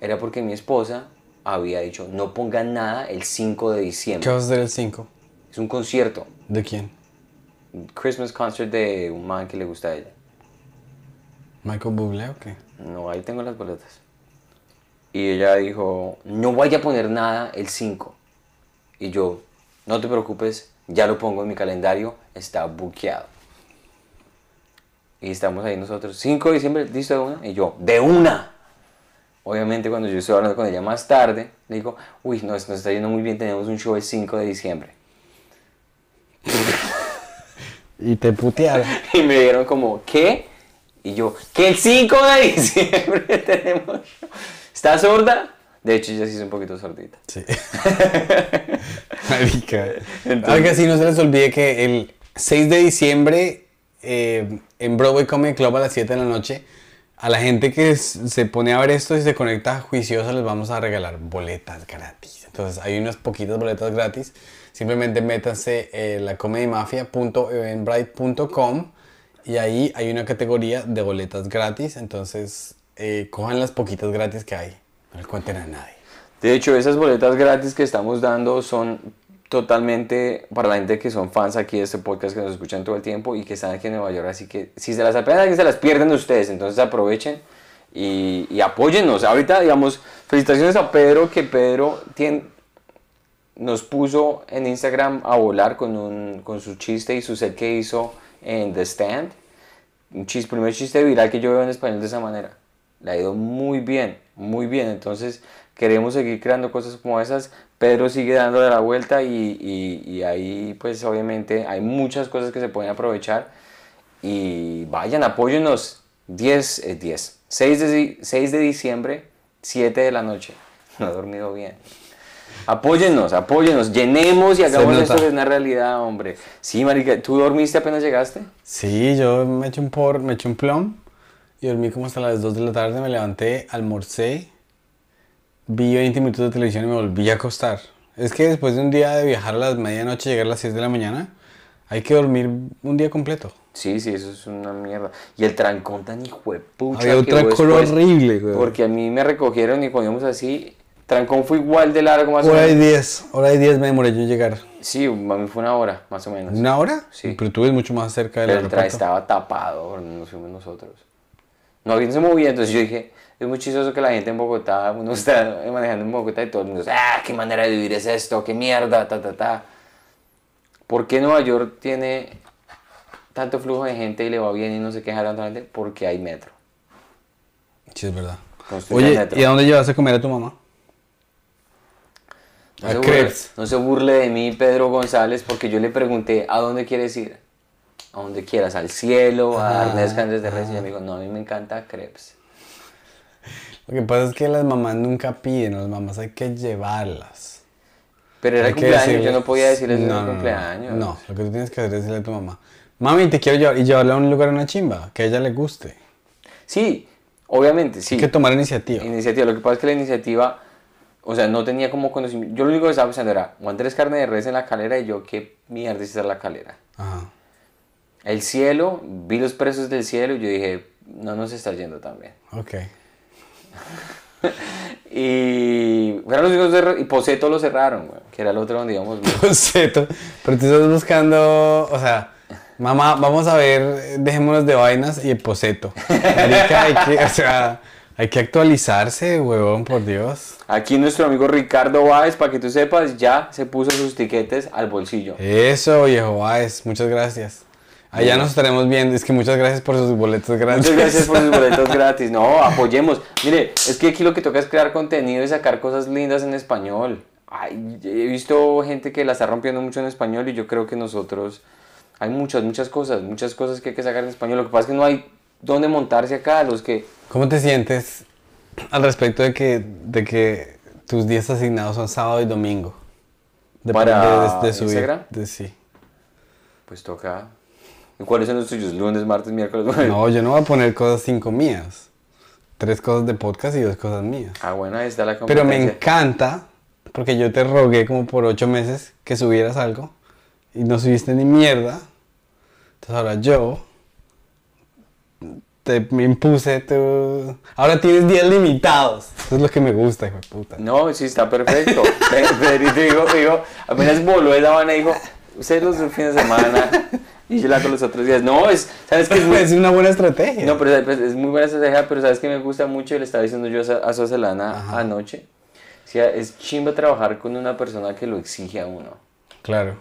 era porque mi esposa había dicho, no pongan nada el 5 de ¿Qué diciembre. vas a hacer el 5? Es un concierto, ¿De quién? Christmas concert de un man que le gusta a ella. ¿Michael Bublé o qué? No, ahí tengo las boletas. Y ella dijo, no vaya a poner nada el 5. Y yo, no te preocupes, ya lo pongo en mi calendario, está buqueado. Y estamos ahí nosotros, 5 de diciembre, ¿listo de una? Y yo, de una. Obviamente cuando yo estoy hablando con ella más tarde, le digo, uy, no, nos está yendo muy bien, tenemos un show el 5 de diciembre. Y te putearon. [laughs] Y me dieron como, ¿qué? Y yo, que el 5 de diciembre [laughs] tenemos show. ¿Está sorda? De hecho, ella sí es un poquito sordita. Sí. [laughs] Marica. Algo así, no se les olvide que el 6 de diciembre eh, en Broadway Comedy Club a las 7 de la noche, a la gente que se pone a ver esto y se conecta juicioso les vamos a regalar boletas gratis. Entonces hay unas poquitas boletas gratis. Simplemente métanse en la comedymafia.eventbrite.com y ahí hay una categoría de boletas gratis. Entonces eh, cojan las poquitas gratis que hay. No le cuenten a nadie. De hecho, esas boletas gratis que estamos dando son totalmente para la gente que son fans aquí de este podcast que nos escuchan todo el tiempo y que están aquí en Nueva York. Así que si se las apenas se las pierden ustedes, entonces aprovechen y, y apóyennos. Ahorita, digamos, felicitaciones a Pedro, que Pedro tiene, nos puso en Instagram a volar con, un, con su chiste y su set que hizo en The Stand. Un chiste, primer chiste viral que yo veo en español de esa manera. Le ha ido muy bien, muy bien. Entonces queremos seguir creando cosas como esas. Pedro sigue dándole la vuelta y, y- y ahí pues obviamente hay muchas cosas que se pueden aprovechar. Y vayan, apóyennos. 10 es 10. 6 de, di- 6 de diciembre, 7 de la noche. No he dormido bien. Apóyennos, apóyennos, llenemos y hagamos esto de una realidad, hombre. Sí, marica, ¿tú dormiste apenas llegaste? Sí, yo me eché un por, me eché un plum y dormí como hasta las 2 de la tarde, me levanté, almorcé, vi 20 minutos de televisión y me volví a acostar. Es que después de un día de viajar a las medianoche y llegar a las 6 de la mañana, hay que dormir un día completo. Sí, sí, eso es una mierda. Y el trancón tan hijo de pucha Había horrible, güey. Porque a mí me recogieron y cuando íbamos así, trancón fue igual de largo más o Hora y menos. 10, hora y 10 me demoré yo en llegar. Sí, mí fue una hora, más o menos. ¿Una hora? Sí. Pero tú ves mucho más cerca del Pero el aeropuerto. estaba tapado, nos fuimos nosotros. No, alguien se movía, entonces yo dije, es muy chistoso que la gente en Bogotá, uno está manejando en Bogotá y todo el mundo dice, ah, qué manera de vivir es esto, qué mierda, ta, ta, ta. ¿Por qué Nueva York tiene tanto flujo de gente y le va bien y no se queja tanto la gente? Porque hay metro. Sí, es verdad. Construyen Oye, metro. ¿y a dónde llevaste a comer a tu mamá? No A se, burle, no se burle de mí, Pedro González, porque yo le pregunté, ¿a dónde quieres ir? A donde quieras, al cielo, a Ah, Ernest Cández de Reyes. Y ella me dijo, no, a mí me encanta crepes. Lo que pasa es que las mamás nunca piden, las mamás hay que llevarlas. Pero era Hay que cumpleaños, decirle- yo no podía decirles No, no, no, no, cumpleaños. No, lo que tú tienes que hacer es decirle a tu mamá, mami, te quiero llevar y llevarla a un lugar, a una chimba, que a ella le guste. Sí, obviamente, sí. Hay que tomar iniciativa. Iniciativa. Lo que pasa es que la iniciativa, o sea, no tenía como conocimiento. Yo lo único que estaba pensando era, Juan tres carne de res en la calera y yo, ¿qué mierda es la calera? Ajá. El cielo, vi los precios del cielo y yo dije, no nos está yendo tan bien. Ok. [laughs] Y fueron los únicos y Poseto lo cerraron, güey, que era el otro donde íbamos. [laughs] Poseto. Pero tú estás buscando, o sea, mamá, vamos a ver, dejémonos de vainas y el poseto. Marica, hay que, o sea, hay que actualizarse, huevón, por Dios. Aquí nuestro amigo Ricardo Báez, para que tú sepas, ya se puso sus tiquetes al bolsillo. Eso, viejo Baez, muchas gracias. Allá nos estaremos viendo, es que muchas gracias por sus boletos gratis. Muchas gracias por sus [laughs] boletos gratis. No, apoyemos. Mire, es que aquí lo que toca es crear contenido y sacar cosas lindas en español. Ay, he visto gente que la está rompiendo mucho en español y yo creo que nosotros... Hay muchas, muchas cosas, muchas cosas que hay que sacar en español. Lo que pasa es que no hay dónde montarse acá. Los que... ¿Cómo te sientes al respecto de que, de que tus días asignados son sábado y domingo? ¿Para de, de subir. Instagram? de- sí. Pues toca... ¿Y cuáles son los tuyos? Lunes, martes, miércoles, jueves. No, yo no voy a poner cosas cinco mías. Tres cosas de podcast y dos cosas mías. Ah, bueno, ahí está la Pero me competencia. encanta, porque yo te rogué como por ocho meses que subieras algo y no subiste ni mierda. Entonces ahora yo te impuse, tú... Ahora tienes días limitados. Eso es lo que me gusta, hijo de puta. No, sí, está perfecto. Pe- Pedrito dijo, dijo, apenas voló esa vaina, dijo, ustedes los fines de semana y yo la hago los otros días. No, es, ¿sabes qué? Es muy, [laughs] Es una buena estrategia. no, pero es es muy buena estrategia, pero ¿sabes qué me gusta mucho? Y le estaba diciendo yo a a Soselana anoche. O sea, es chimba trabajar con una persona que lo exige a uno. Claro.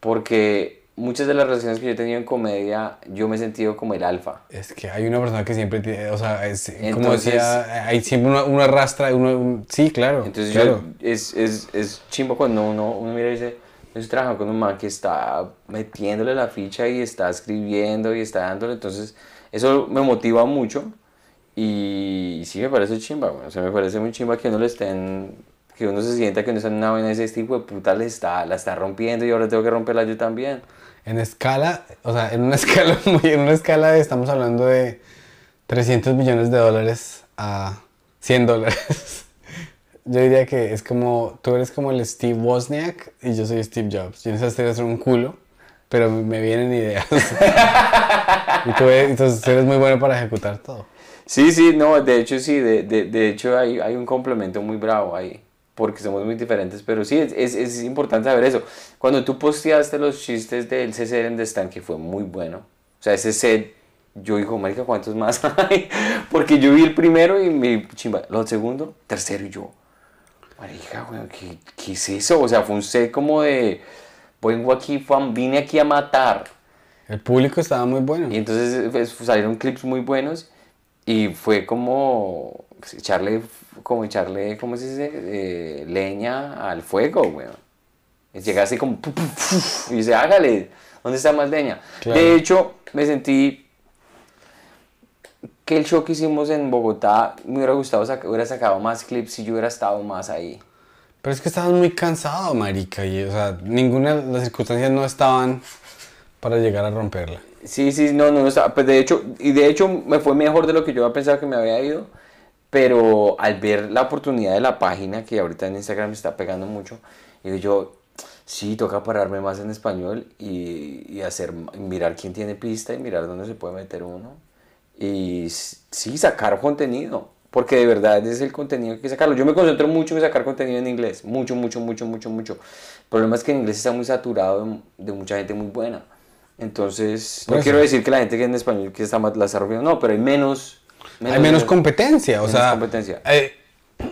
Porque muchas de las relaciones que yo he tenido en comedia, yo me he sentido como el alfa. Es que hay una persona que siempre tiene, o sea, es, como decía, hay siempre uno, uno arrastra, uno, un- sí, claro. Entonces claro. yo, es, es, es chimbo cuando uno, uno mira y dice, yo estoy trabajando con un man que está metiéndole la ficha y está escribiendo y está dándole, entonces eso me motiva mucho y sí me parece chimba, güey. o sea, me parece muy chimba que uno le estén, que uno se sienta que uno está en una vaina este hijo de puta le está, la está rompiendo y ahora tengo que romperla yo también. En escala, o sea, en una [laughs] escala muy, en una escala de, estamos hablando de 300 millones de dólares a 100 dólares. [laughs] Yo diría que es como, tú eres como el Steve Wozniak y yo soy Steve Jobs. Yo no sé hacer un culo, pero me vienen ideas. [laughs] y tú eres, entonces eres muy bueno para ejecutar todo. Sí, sí, no, de hecho sí, de, de, de hecho hay, hay un complemento muy bravo ahí, porque somos muy diferentes, pero sí, es, es, es importante saber eso. Cuando tú posteaste los chistes del CC en The Stand, que fue muy bueno, o sea, ese set, yo digo, marica, ¿cuántos más [laughs] hay? Porque yo vi el primero y me chimba, el segundo, tercero y yo, marica, weón, ¿qué, ¿qué es eso? O sea, fue un set como de, vengo aquí, vine aquí a matar. El público estaba muy bueno. Y entonces pues, salieron clips muy buenos y fue como pues, echarle, como echarle, ¿cómo se dice? Eh, leña al fuego, weón. Llega así como, pu, pu, pu, y dice, hágale, ¿dónde está más leña? Claro. De hecho, me sentí que el show que hicimos en Bogotá me hubiera gustado, saca- hubiera sacado más clips si yo hubiera estado más ahí. Pero es que estabas muy cansado, marica, y, o sea, ninguna de las circunstancias no estaban para llegar a romperla. Sí, sí, no, no, no estaba. Pues de hecho, y de hecho me fue mejor de lo que yo había pensado que me había ido. Pero al ver la oportunidad de la página, que ahorita en Instagram me está pegando mucho, digo yo, sí, toca pararme más en español y, y hacer, mirar quién tiene pista y mirar dónde se puede meter uno. Y sí, sacar contenido. Porque de verdad es el contenido que hay que sacarlo. Yo me concentro mucho en sacar contenido en inglés. Mucho, mucho, mucho, mucho, mucho. El problema es que en inglés está muy saturado de, de mucha gente muy buena. Entonces, no eso. quiero decir que la gente que en español que está más la está rompiendo, no, pero hay menos. Hay menos competencia, o sea, competencia. Hay,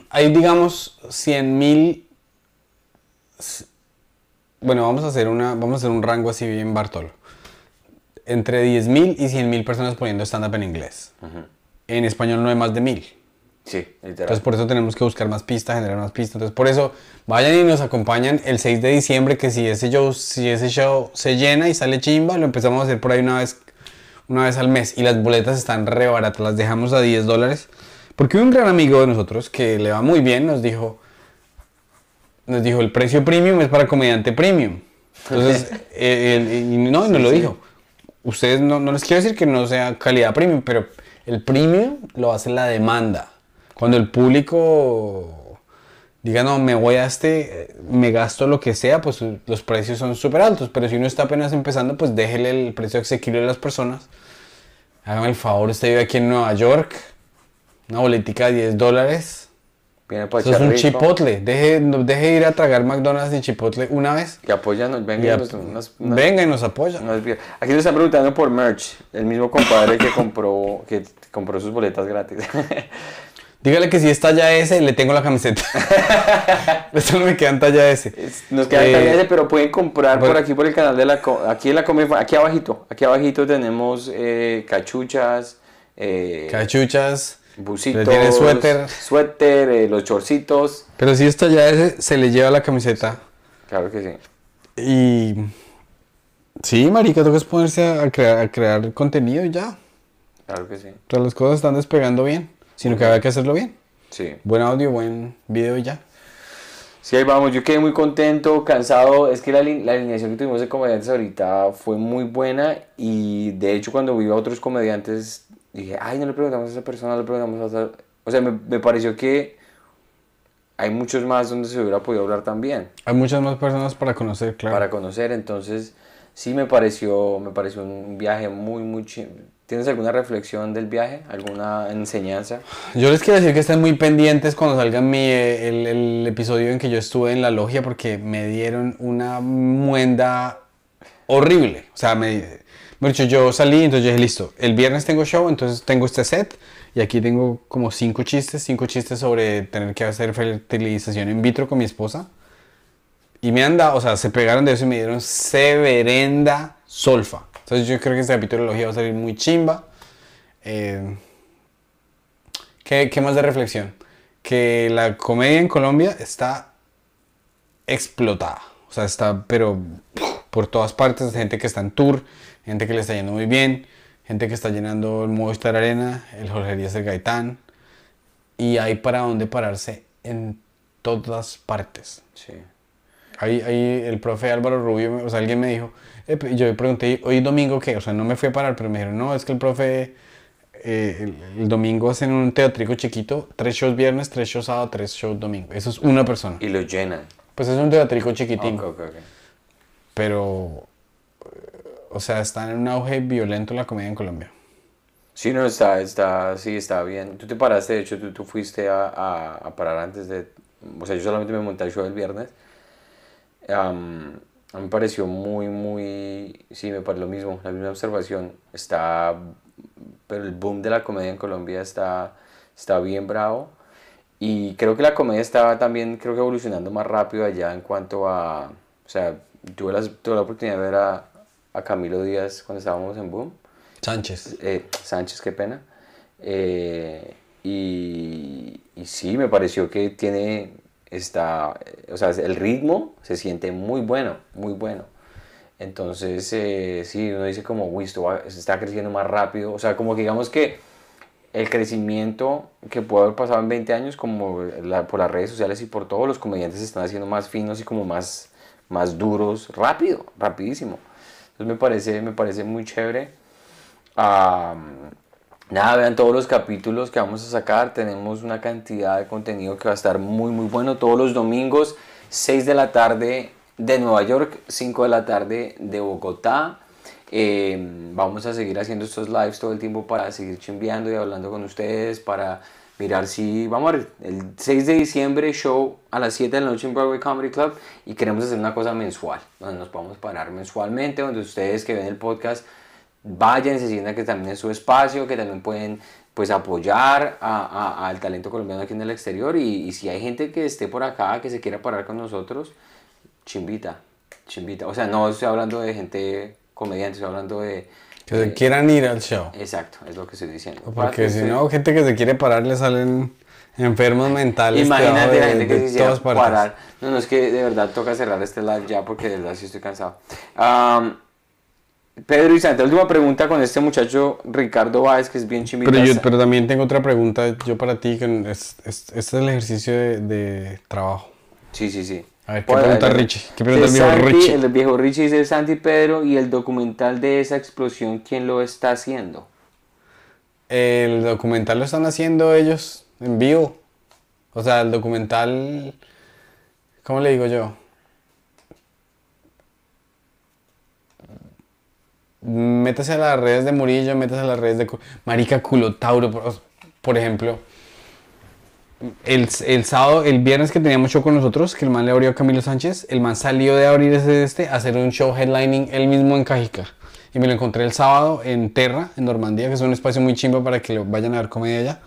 hay, digamos 100 mil, bueno, vamos a hacer una, vamos a hacer un rango así bien Bartolo, entre 10 mil y 100 mil personas poniendo stand-up en inglés. En español no hay más de mil. Sí, literal. Entonces por eso tenemos que buscar más pistas, generar más pistas. Entonces por eso vayan y nos acompañan el 6 de diciembre, que si ese show, si ese show se llena y sale chimba, lo empezamos a hacer por ahí una vez, una vez al mes. Y las boletas están re baratas, las dejamos a 10 dólares. Porque un gran amigo de nosotros que le va muy bien nos dijo, nos dijo el precio premium es para comediante premium. Entonces, [laughs] eh, no, y nos lo dijo. Ustedes no, no les quiero decir que no sea calidad premium, pero el premium lo hace la demanda. Cuando el público diga, no, me voy a este, me gasto lo que sea, pues los precios son súper altos. Pero si uno está apenas empezando, pues déjele el precio asequible a las personas. Hágame el favor, usted vive aquí en Nueva York, una boletica de 10 dólares. Eso es un rico. chipotle. Deje, deje ir a tragar McDonald's y chipotle una vez. Que apoyan, venga, unas- unas- venga y nos apoya. Aquí nos están preguntando por merch. El mismo compadre que [laughs] compró, que compró sus boletas gratis. [laughs] Dígale que si es talla S, le tengo la camiseta. [laughs] Eso no me queda en talla S. Nos queda Eh, talla ese, pero pueden comprar por aquí por el canal de la aquí en la aquí abajito aquí abajito tenemos eh, cachuchas eh, Cachuchas. bucitos Le tiene suéter. suéter eh, los chorcitos Pero si es talla S, se le lleva la camiseta. claro que sí Y. Sí, marica, toca es ponerse a, crear, a crear contenido y ya. claro que sí O sea, las cosas están despegando bien. Sino que había que hacerlo bien. sí. Buen audio, buen video y ya. Sí, ahí vamos, yo quedé muy contento, cansado, es que la, la alineación que tuvimos de comediantes ahorita fue muy buena y de hecho cuando vi a otros comediantes dije, ay, no le preguntamos a esa persona, no le preguntamos a esa... O sea, me, me pareció que hay muchos más donde se hubiera podido hablar también. Hay muchas más personas para conocer, claro. para conocer, entonces sí me pareció, me pareció un viaje muy, muy chi- ¿Tienes alguna reflexión del viaje? ¿Alguna enseñanza? Yo les quiero decir que estén muy pendientes cuando salga mi, eh, el, el episodio en que yo estuve en la logia porque me dieron una muenda horrible. O sea, me, yo salí, entonces yo dije, listo, el viernes tengo show, entonces tengo este set y aquí tengo como cinco chistes, cinco chistes sobre tener que hacer fertilización in vitro con mi esposa. Y me han dado, o sea, se pegaron de eso y me dieron severenda solfa. Entonces yo creo que este capítulo de logía va a salir muy chimba. Eh, ¿qué, ¿Qué más de reflexión? Que la comedia en Colombia está explotada. O sea, está, pero por todas partes, gente que está en tour, gente que le está yendo muy bien, gente que está llenando el Movistar Arena, el Jorge Díaz del Gaitán, y hay para dónde pararse en todas partes. Sí. Ahí, ahí el profe Álvaro Rubio, o sea, alguien me dijo, yo le pregunté, ¿hoy domingo qué? O sea, no me fui a parar, pero me dijeron, no, es que el profe eh, el, el domingo hacen un teatrico chiquito, tres shows viernes, tres shows sábado, tres shows domingo. Eso es una persona. Y lo llenan. Pues es un teatrico chiquitín, Ok, ok, ok. pero, eh, o sea, está en un auge violento la comedia en Colombia. Sí, no, está, está, sí, está bien. Tú te paraste, de hecho, tú, tú fuiste a, a, a parar antes de... O sea, yo solamente me monté el show el viernes. Am, a mí me pareció muy, muy... Sí, me parece lo mismo, la misma observación. Está... Pero el boom de la comedia en Colombia está, está bien bravo. Y creo que la comedia estaba también, creo que evolucionando más rápido allá en cuanto a... O sea, tuve, las, tuve la oportunidad de ver a, a Camilo Díaz cuando estábamos en Boom. Sánchez. Eh, Sánchez, qué pena. Eh, y, y sí, me pareció que tiene esta, o sea, el ritmo se siente muy bueno, muy bueno. Entonces, eh, sí, uno dice como, uy, esto se está creciendo más rápido. O sea, como que digamos que el crecimiento que puede haber pasado en 20 años, como por las redes sociales y por todo, los comediantes se están haciendo más finos y como más, más duros, rápido, rapidísimo. Entonces me parece, me parece muy chévere. Nada, vean todos los capítulos que vamos a sacar. Tenemos una cantidad de contenido que va a estar muy, muy bueno. Todos los domingos, 6 de la tarde de Nueva York, 5 de la tarde de Bogotá. Eh, vamos a seguir haciendo estos lives todo el tiempo para seguir chimbeando y hablando con ustedes, para mirar si, vamos a ver, el 6 de diciembre show a las 7 de la noche en Broadway Comedy Club y queremos hacer una cosa mensual, donde nos podamos parar mensualmente, donde ustedes que ven el podcast vayan se sientan que también es su espacio, que también pueden pues apoyar a- a- al talento colombiano aquí en el exterior y, y si hay gente que esté por acá, que se quiera parar con nosotros, chimbita, chimbita. O sea, no estoy hablando de gente comediante, estoy hablando de... Que se quieran ir al show. Exacto, es lo que estoy diciendo. Porque si no, gente que se quiere parar le salen enfermos mentales. Imagínate la de- gente que de se quisiera parar. No, no, es que de verdad toca cerrar este live ya porque de verdad sí estoy cansado. Am, Pedro y Santa, última pregunta con este muchacho Ricardo Báez, que es bien chimita. Pero, yo, pero también tengo otra pregunta yo para ti, que es, es- este es el ejercicio de, de trabajo. Sí, sí, sí. A ver, ¿qué Bueno, pregunta Richie? ¿Qué pregunta el viejo Santi, Richie? El viejo Richie dice Santi Pedro y el documental de esa explosión, ¿quién lo está haciendo? El documental lo están haciendo ellos en vivo. O sea, el documental... ¿Cómo le digo yo? Métase a las redes de Murillo, métase a las redes de... Marica Culotauro, por, por ejemplo. El, el sábado, el viernes que teníamos show con nosotros, que el man le abrió a Camilo Sánchez, el man salió de abrir ese este a hacer un show headlining él mismo en Cajica. Y me lo encontré el sábado en Terra, en Normandía, que es un espacio muy chimba para que lo vayan a ver comedia allá.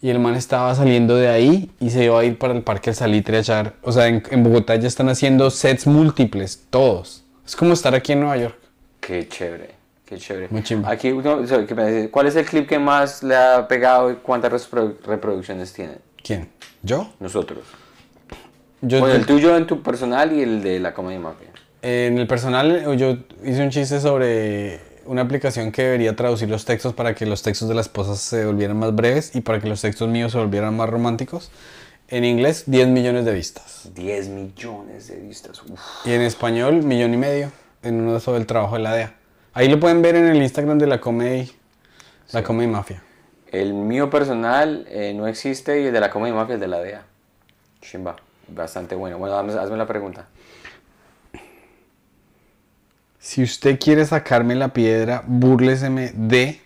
Y el man estaba saliendo de ahí y se iba a ir para el Parque El Salitre a echar. O sea, en, en Bogotá ya están haciendo sets múltiples, todos. Es como estar aquí en Nueva York. Qué chévere, qué chévere. Muy chimba. Aquí, uno, o sea, que me dice, ¿cuál es el clip que más le ha pegado y cuántas reprodu- reproducciones tienen? ¿Quién? ¿Yo? Nosotros. Yo, Bueno, yo- el tuyo en tu personal y el de la Comedia Mafia. En el personal, eh, yo hice un chiste sobre una aplicación que debería traducir los textos para que los textos de las esposas se volvieran más breves y para que los textos míos se volvieran más románticos. En inglés, 10 millones de vistas. 10 millones de vistas. Uf. Y en español, millón y medio. En uno sobre el trabajo de la DEA. Ahí lo pueden ver en el Instagram de la Comedy, la Comedy Mafia. El mío personal eh, no existe y el de la Comedia Mafia es de la DEA. Chimba. Bastante bueno. Bueno, hazme, hazme la pregunta. Si usted quiere sacarme la piedra, búrleseme de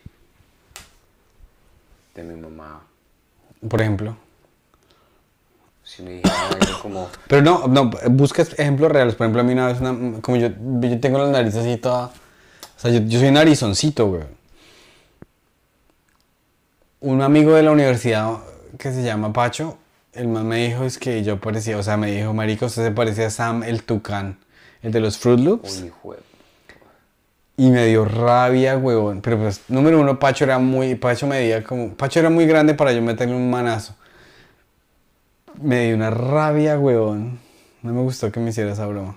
de mi mamá. Por ejemplo. Algo como, Pero no, no, buscas ejemplos reales. Por ejemplo, a mí una vez, una- como yo, yo tengo la nariz así toda. O sea, yo, yo soy narizoncito, güey. Un amigo de la universidad que se llama Pacho, el man me dijo es que yo parecía, o sea, me dijo, marico, usted se parecía a Sam el Tucán, el de los Fruit Loops. uy, Y me dio rabia, huevón. Pero pues, número uno, Pacho era muy. Pacho medía como. Pacho era muy grande para yo meterle un manazo. Me dio una rabia, huevón. No me gustó que me hiciera esa broma.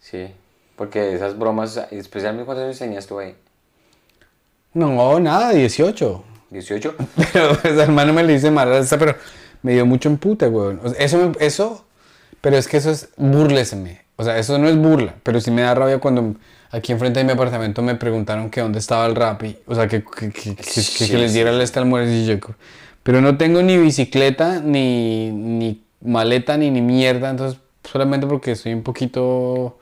Sí, porque esas bromas, especialmente cuando años tenías tú ahí, No, nada, 18. 18. [laughs] Pero pues, hermano me le hice mal esa, pero me dio mucho empute. O sea, eso, me- eso. Pero es que eso es. Búrleseme. O sea, eso no es burla. Pero sí me da rabia cuando aquí enfrente de mi apartamento me preguntaron que dónde estaba el Rappi. O sea, que, que, que, Sí, les diera el este almuerzo y yo. Pero no tengo ni bicicleta, ni, ni maleta, ni, ni mierda. Entonces, solamente porque soy un poquito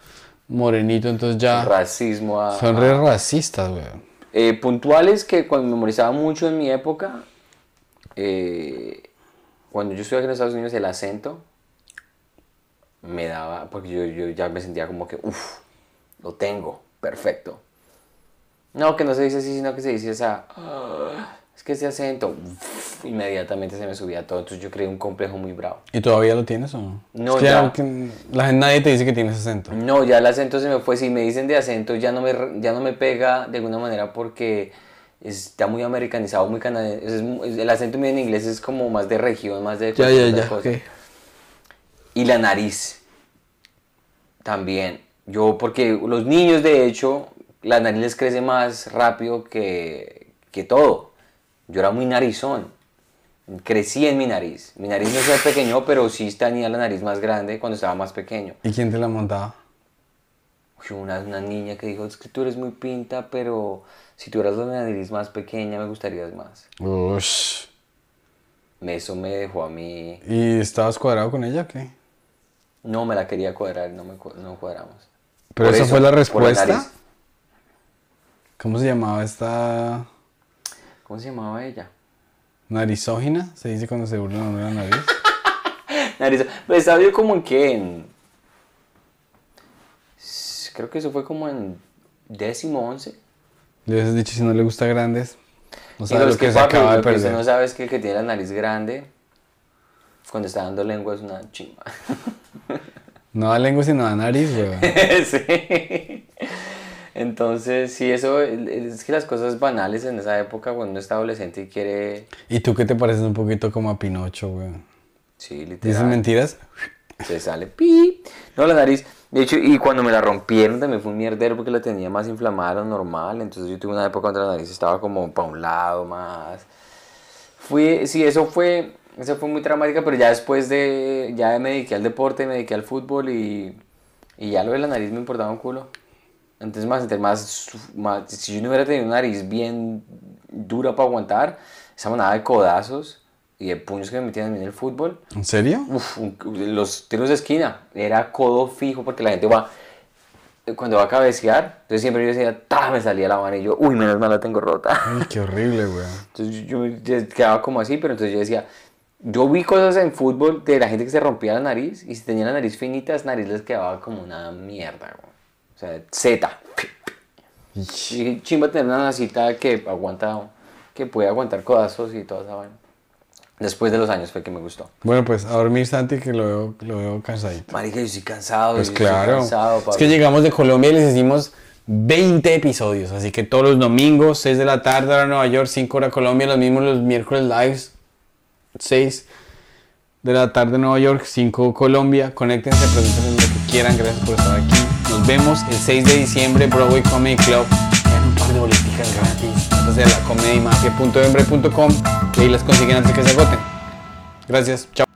morenito, entonces ya. Racismo a... Son re racistas, weón. Eh, puntuales que cuando memorizaba mucho en mi época, eh, cuando yo estuve aquí en Estados Unidos, el acento me daba, porque yo, yo ya me sentía como que, uff, lo tengo, perfecto. No, que no se dice así, sino que se dice esa, "Ah, es que ese acento, uf, inmediatamente se me subía todo, entonces yo creé un complejo muy bravo. ¿Y todavía lo tienes o no? No, Es que ya. la gente, nadie te dice que tienes acento. No, ya el acento se me fue. Si me dicen de acento, ya no me, ya no me pega de alguna manera porque está muy americanizado, muy canadiense. El acento mío en inglés es como más de región, más de. Ya, ya, ya. cosa. Y la nariz. También. Yo, porque los niños, de hecho, la nariz les crece más rápido que, que todo. Yo era muy narizón. Crecí en mi nariz. Mi nariz no es pequeño, pero sí tenía la nariz más grande cuando estaba más pequeño. ¿Y quién te la montaba? Una, una niña que dijo, es que tú eres muy pinta, pero si tuvieras la nariz más pequeña me gustarías más. Ush. Eso me dejó a mí... ¿Y estabas cuadrado con ella o qué? No me la quería cuadrar, no, me, no cuadramos. ¿Pero Por esa eso, fue la respuesta? ¿Cómo se llamaba esta ¿Cómo se llamaba ella? narizógina? Se dice cuando se burla de la nariz. [laughs] Nariz. Pues estaba yo como en qué, en... Creo que eso fue como en décimo once. Le hubieses dicho si no le gusta grandes. No sabe Digo, lo que, se papi, acaba de que perder. no sabe es que el que tiene la nariz grande, cuando está dando lengua es una chimba. No da lengua sino da nariz, [laughs] weón. sí. Entonces, sí, eso es que las cosas banales en esa época, cuando uno está adolescente y quiere. ¿Y tú qué te pareces un poquito como a Pinocho, weón? Sí, ¿Dices literal. mentiras? Se sale pi. No, la nariz. De hecho, y cuando me la rompieron también fue un mierdero porque la tenía más inflamada de lo normal. Entonces, yo tuve una época donde la nariz estaba como para un lado más. Fui, sí, eso fue, eso fue muy traumática, pero ya después de. Ya me dediqué al deporte, me dediqué al fútbol y. Y ya lo de la nariz me importaba un culo. Entonces, más, entre más, más. Si yo no hubiera tenido una nariz bien dura para aguantar, esa manada de codazos y de puños que me metían en el fútbol. ¿En serio? Uf, un- los tiros de esquina, era codo fijo porque la gente va, cuando va a cabecear, entonces siempre yo decía, ¡ta! me salía la mano y yo, uy, menos mal la tengo rota. Ay, qué horrible, weón. Entonces yo, quedaba como así, pero entonces yo decía, yo vi cosas en fútbol de la gente que se rompía la nariz y si tenía la nariz finita, esa nariz les quedaba como una mierda, güey. Sea, Z. Chimba tener una nacita que aguanta, que puede aguantar codazos y toda esa vaina. Después de los años fue que me gustó. Bueno, pues a dormir, Santi, que lo veo, lo veo cansadito. Marica, yo estoy cansado. Pues yo claro. cansado, es que llegamos de Colombia y les hicimos 20 episodios. Así que todos los domingos, 6 de la tarde, hora Nueva York, 5 hora Colombia. Los mismos los miércoles lives, 6 de la tarde Nueva York, 5 Colombia. Conéctense, pregunten lo que quieran. Gracias por estar aquí. Nos vemos el 6 de diciembre, Broadway Comedy Club. Vean un par de boleticas gratis. Entonces, la comedymafia.embre.com y ahí las consiguen antes que se agoten. Gracias. Chao.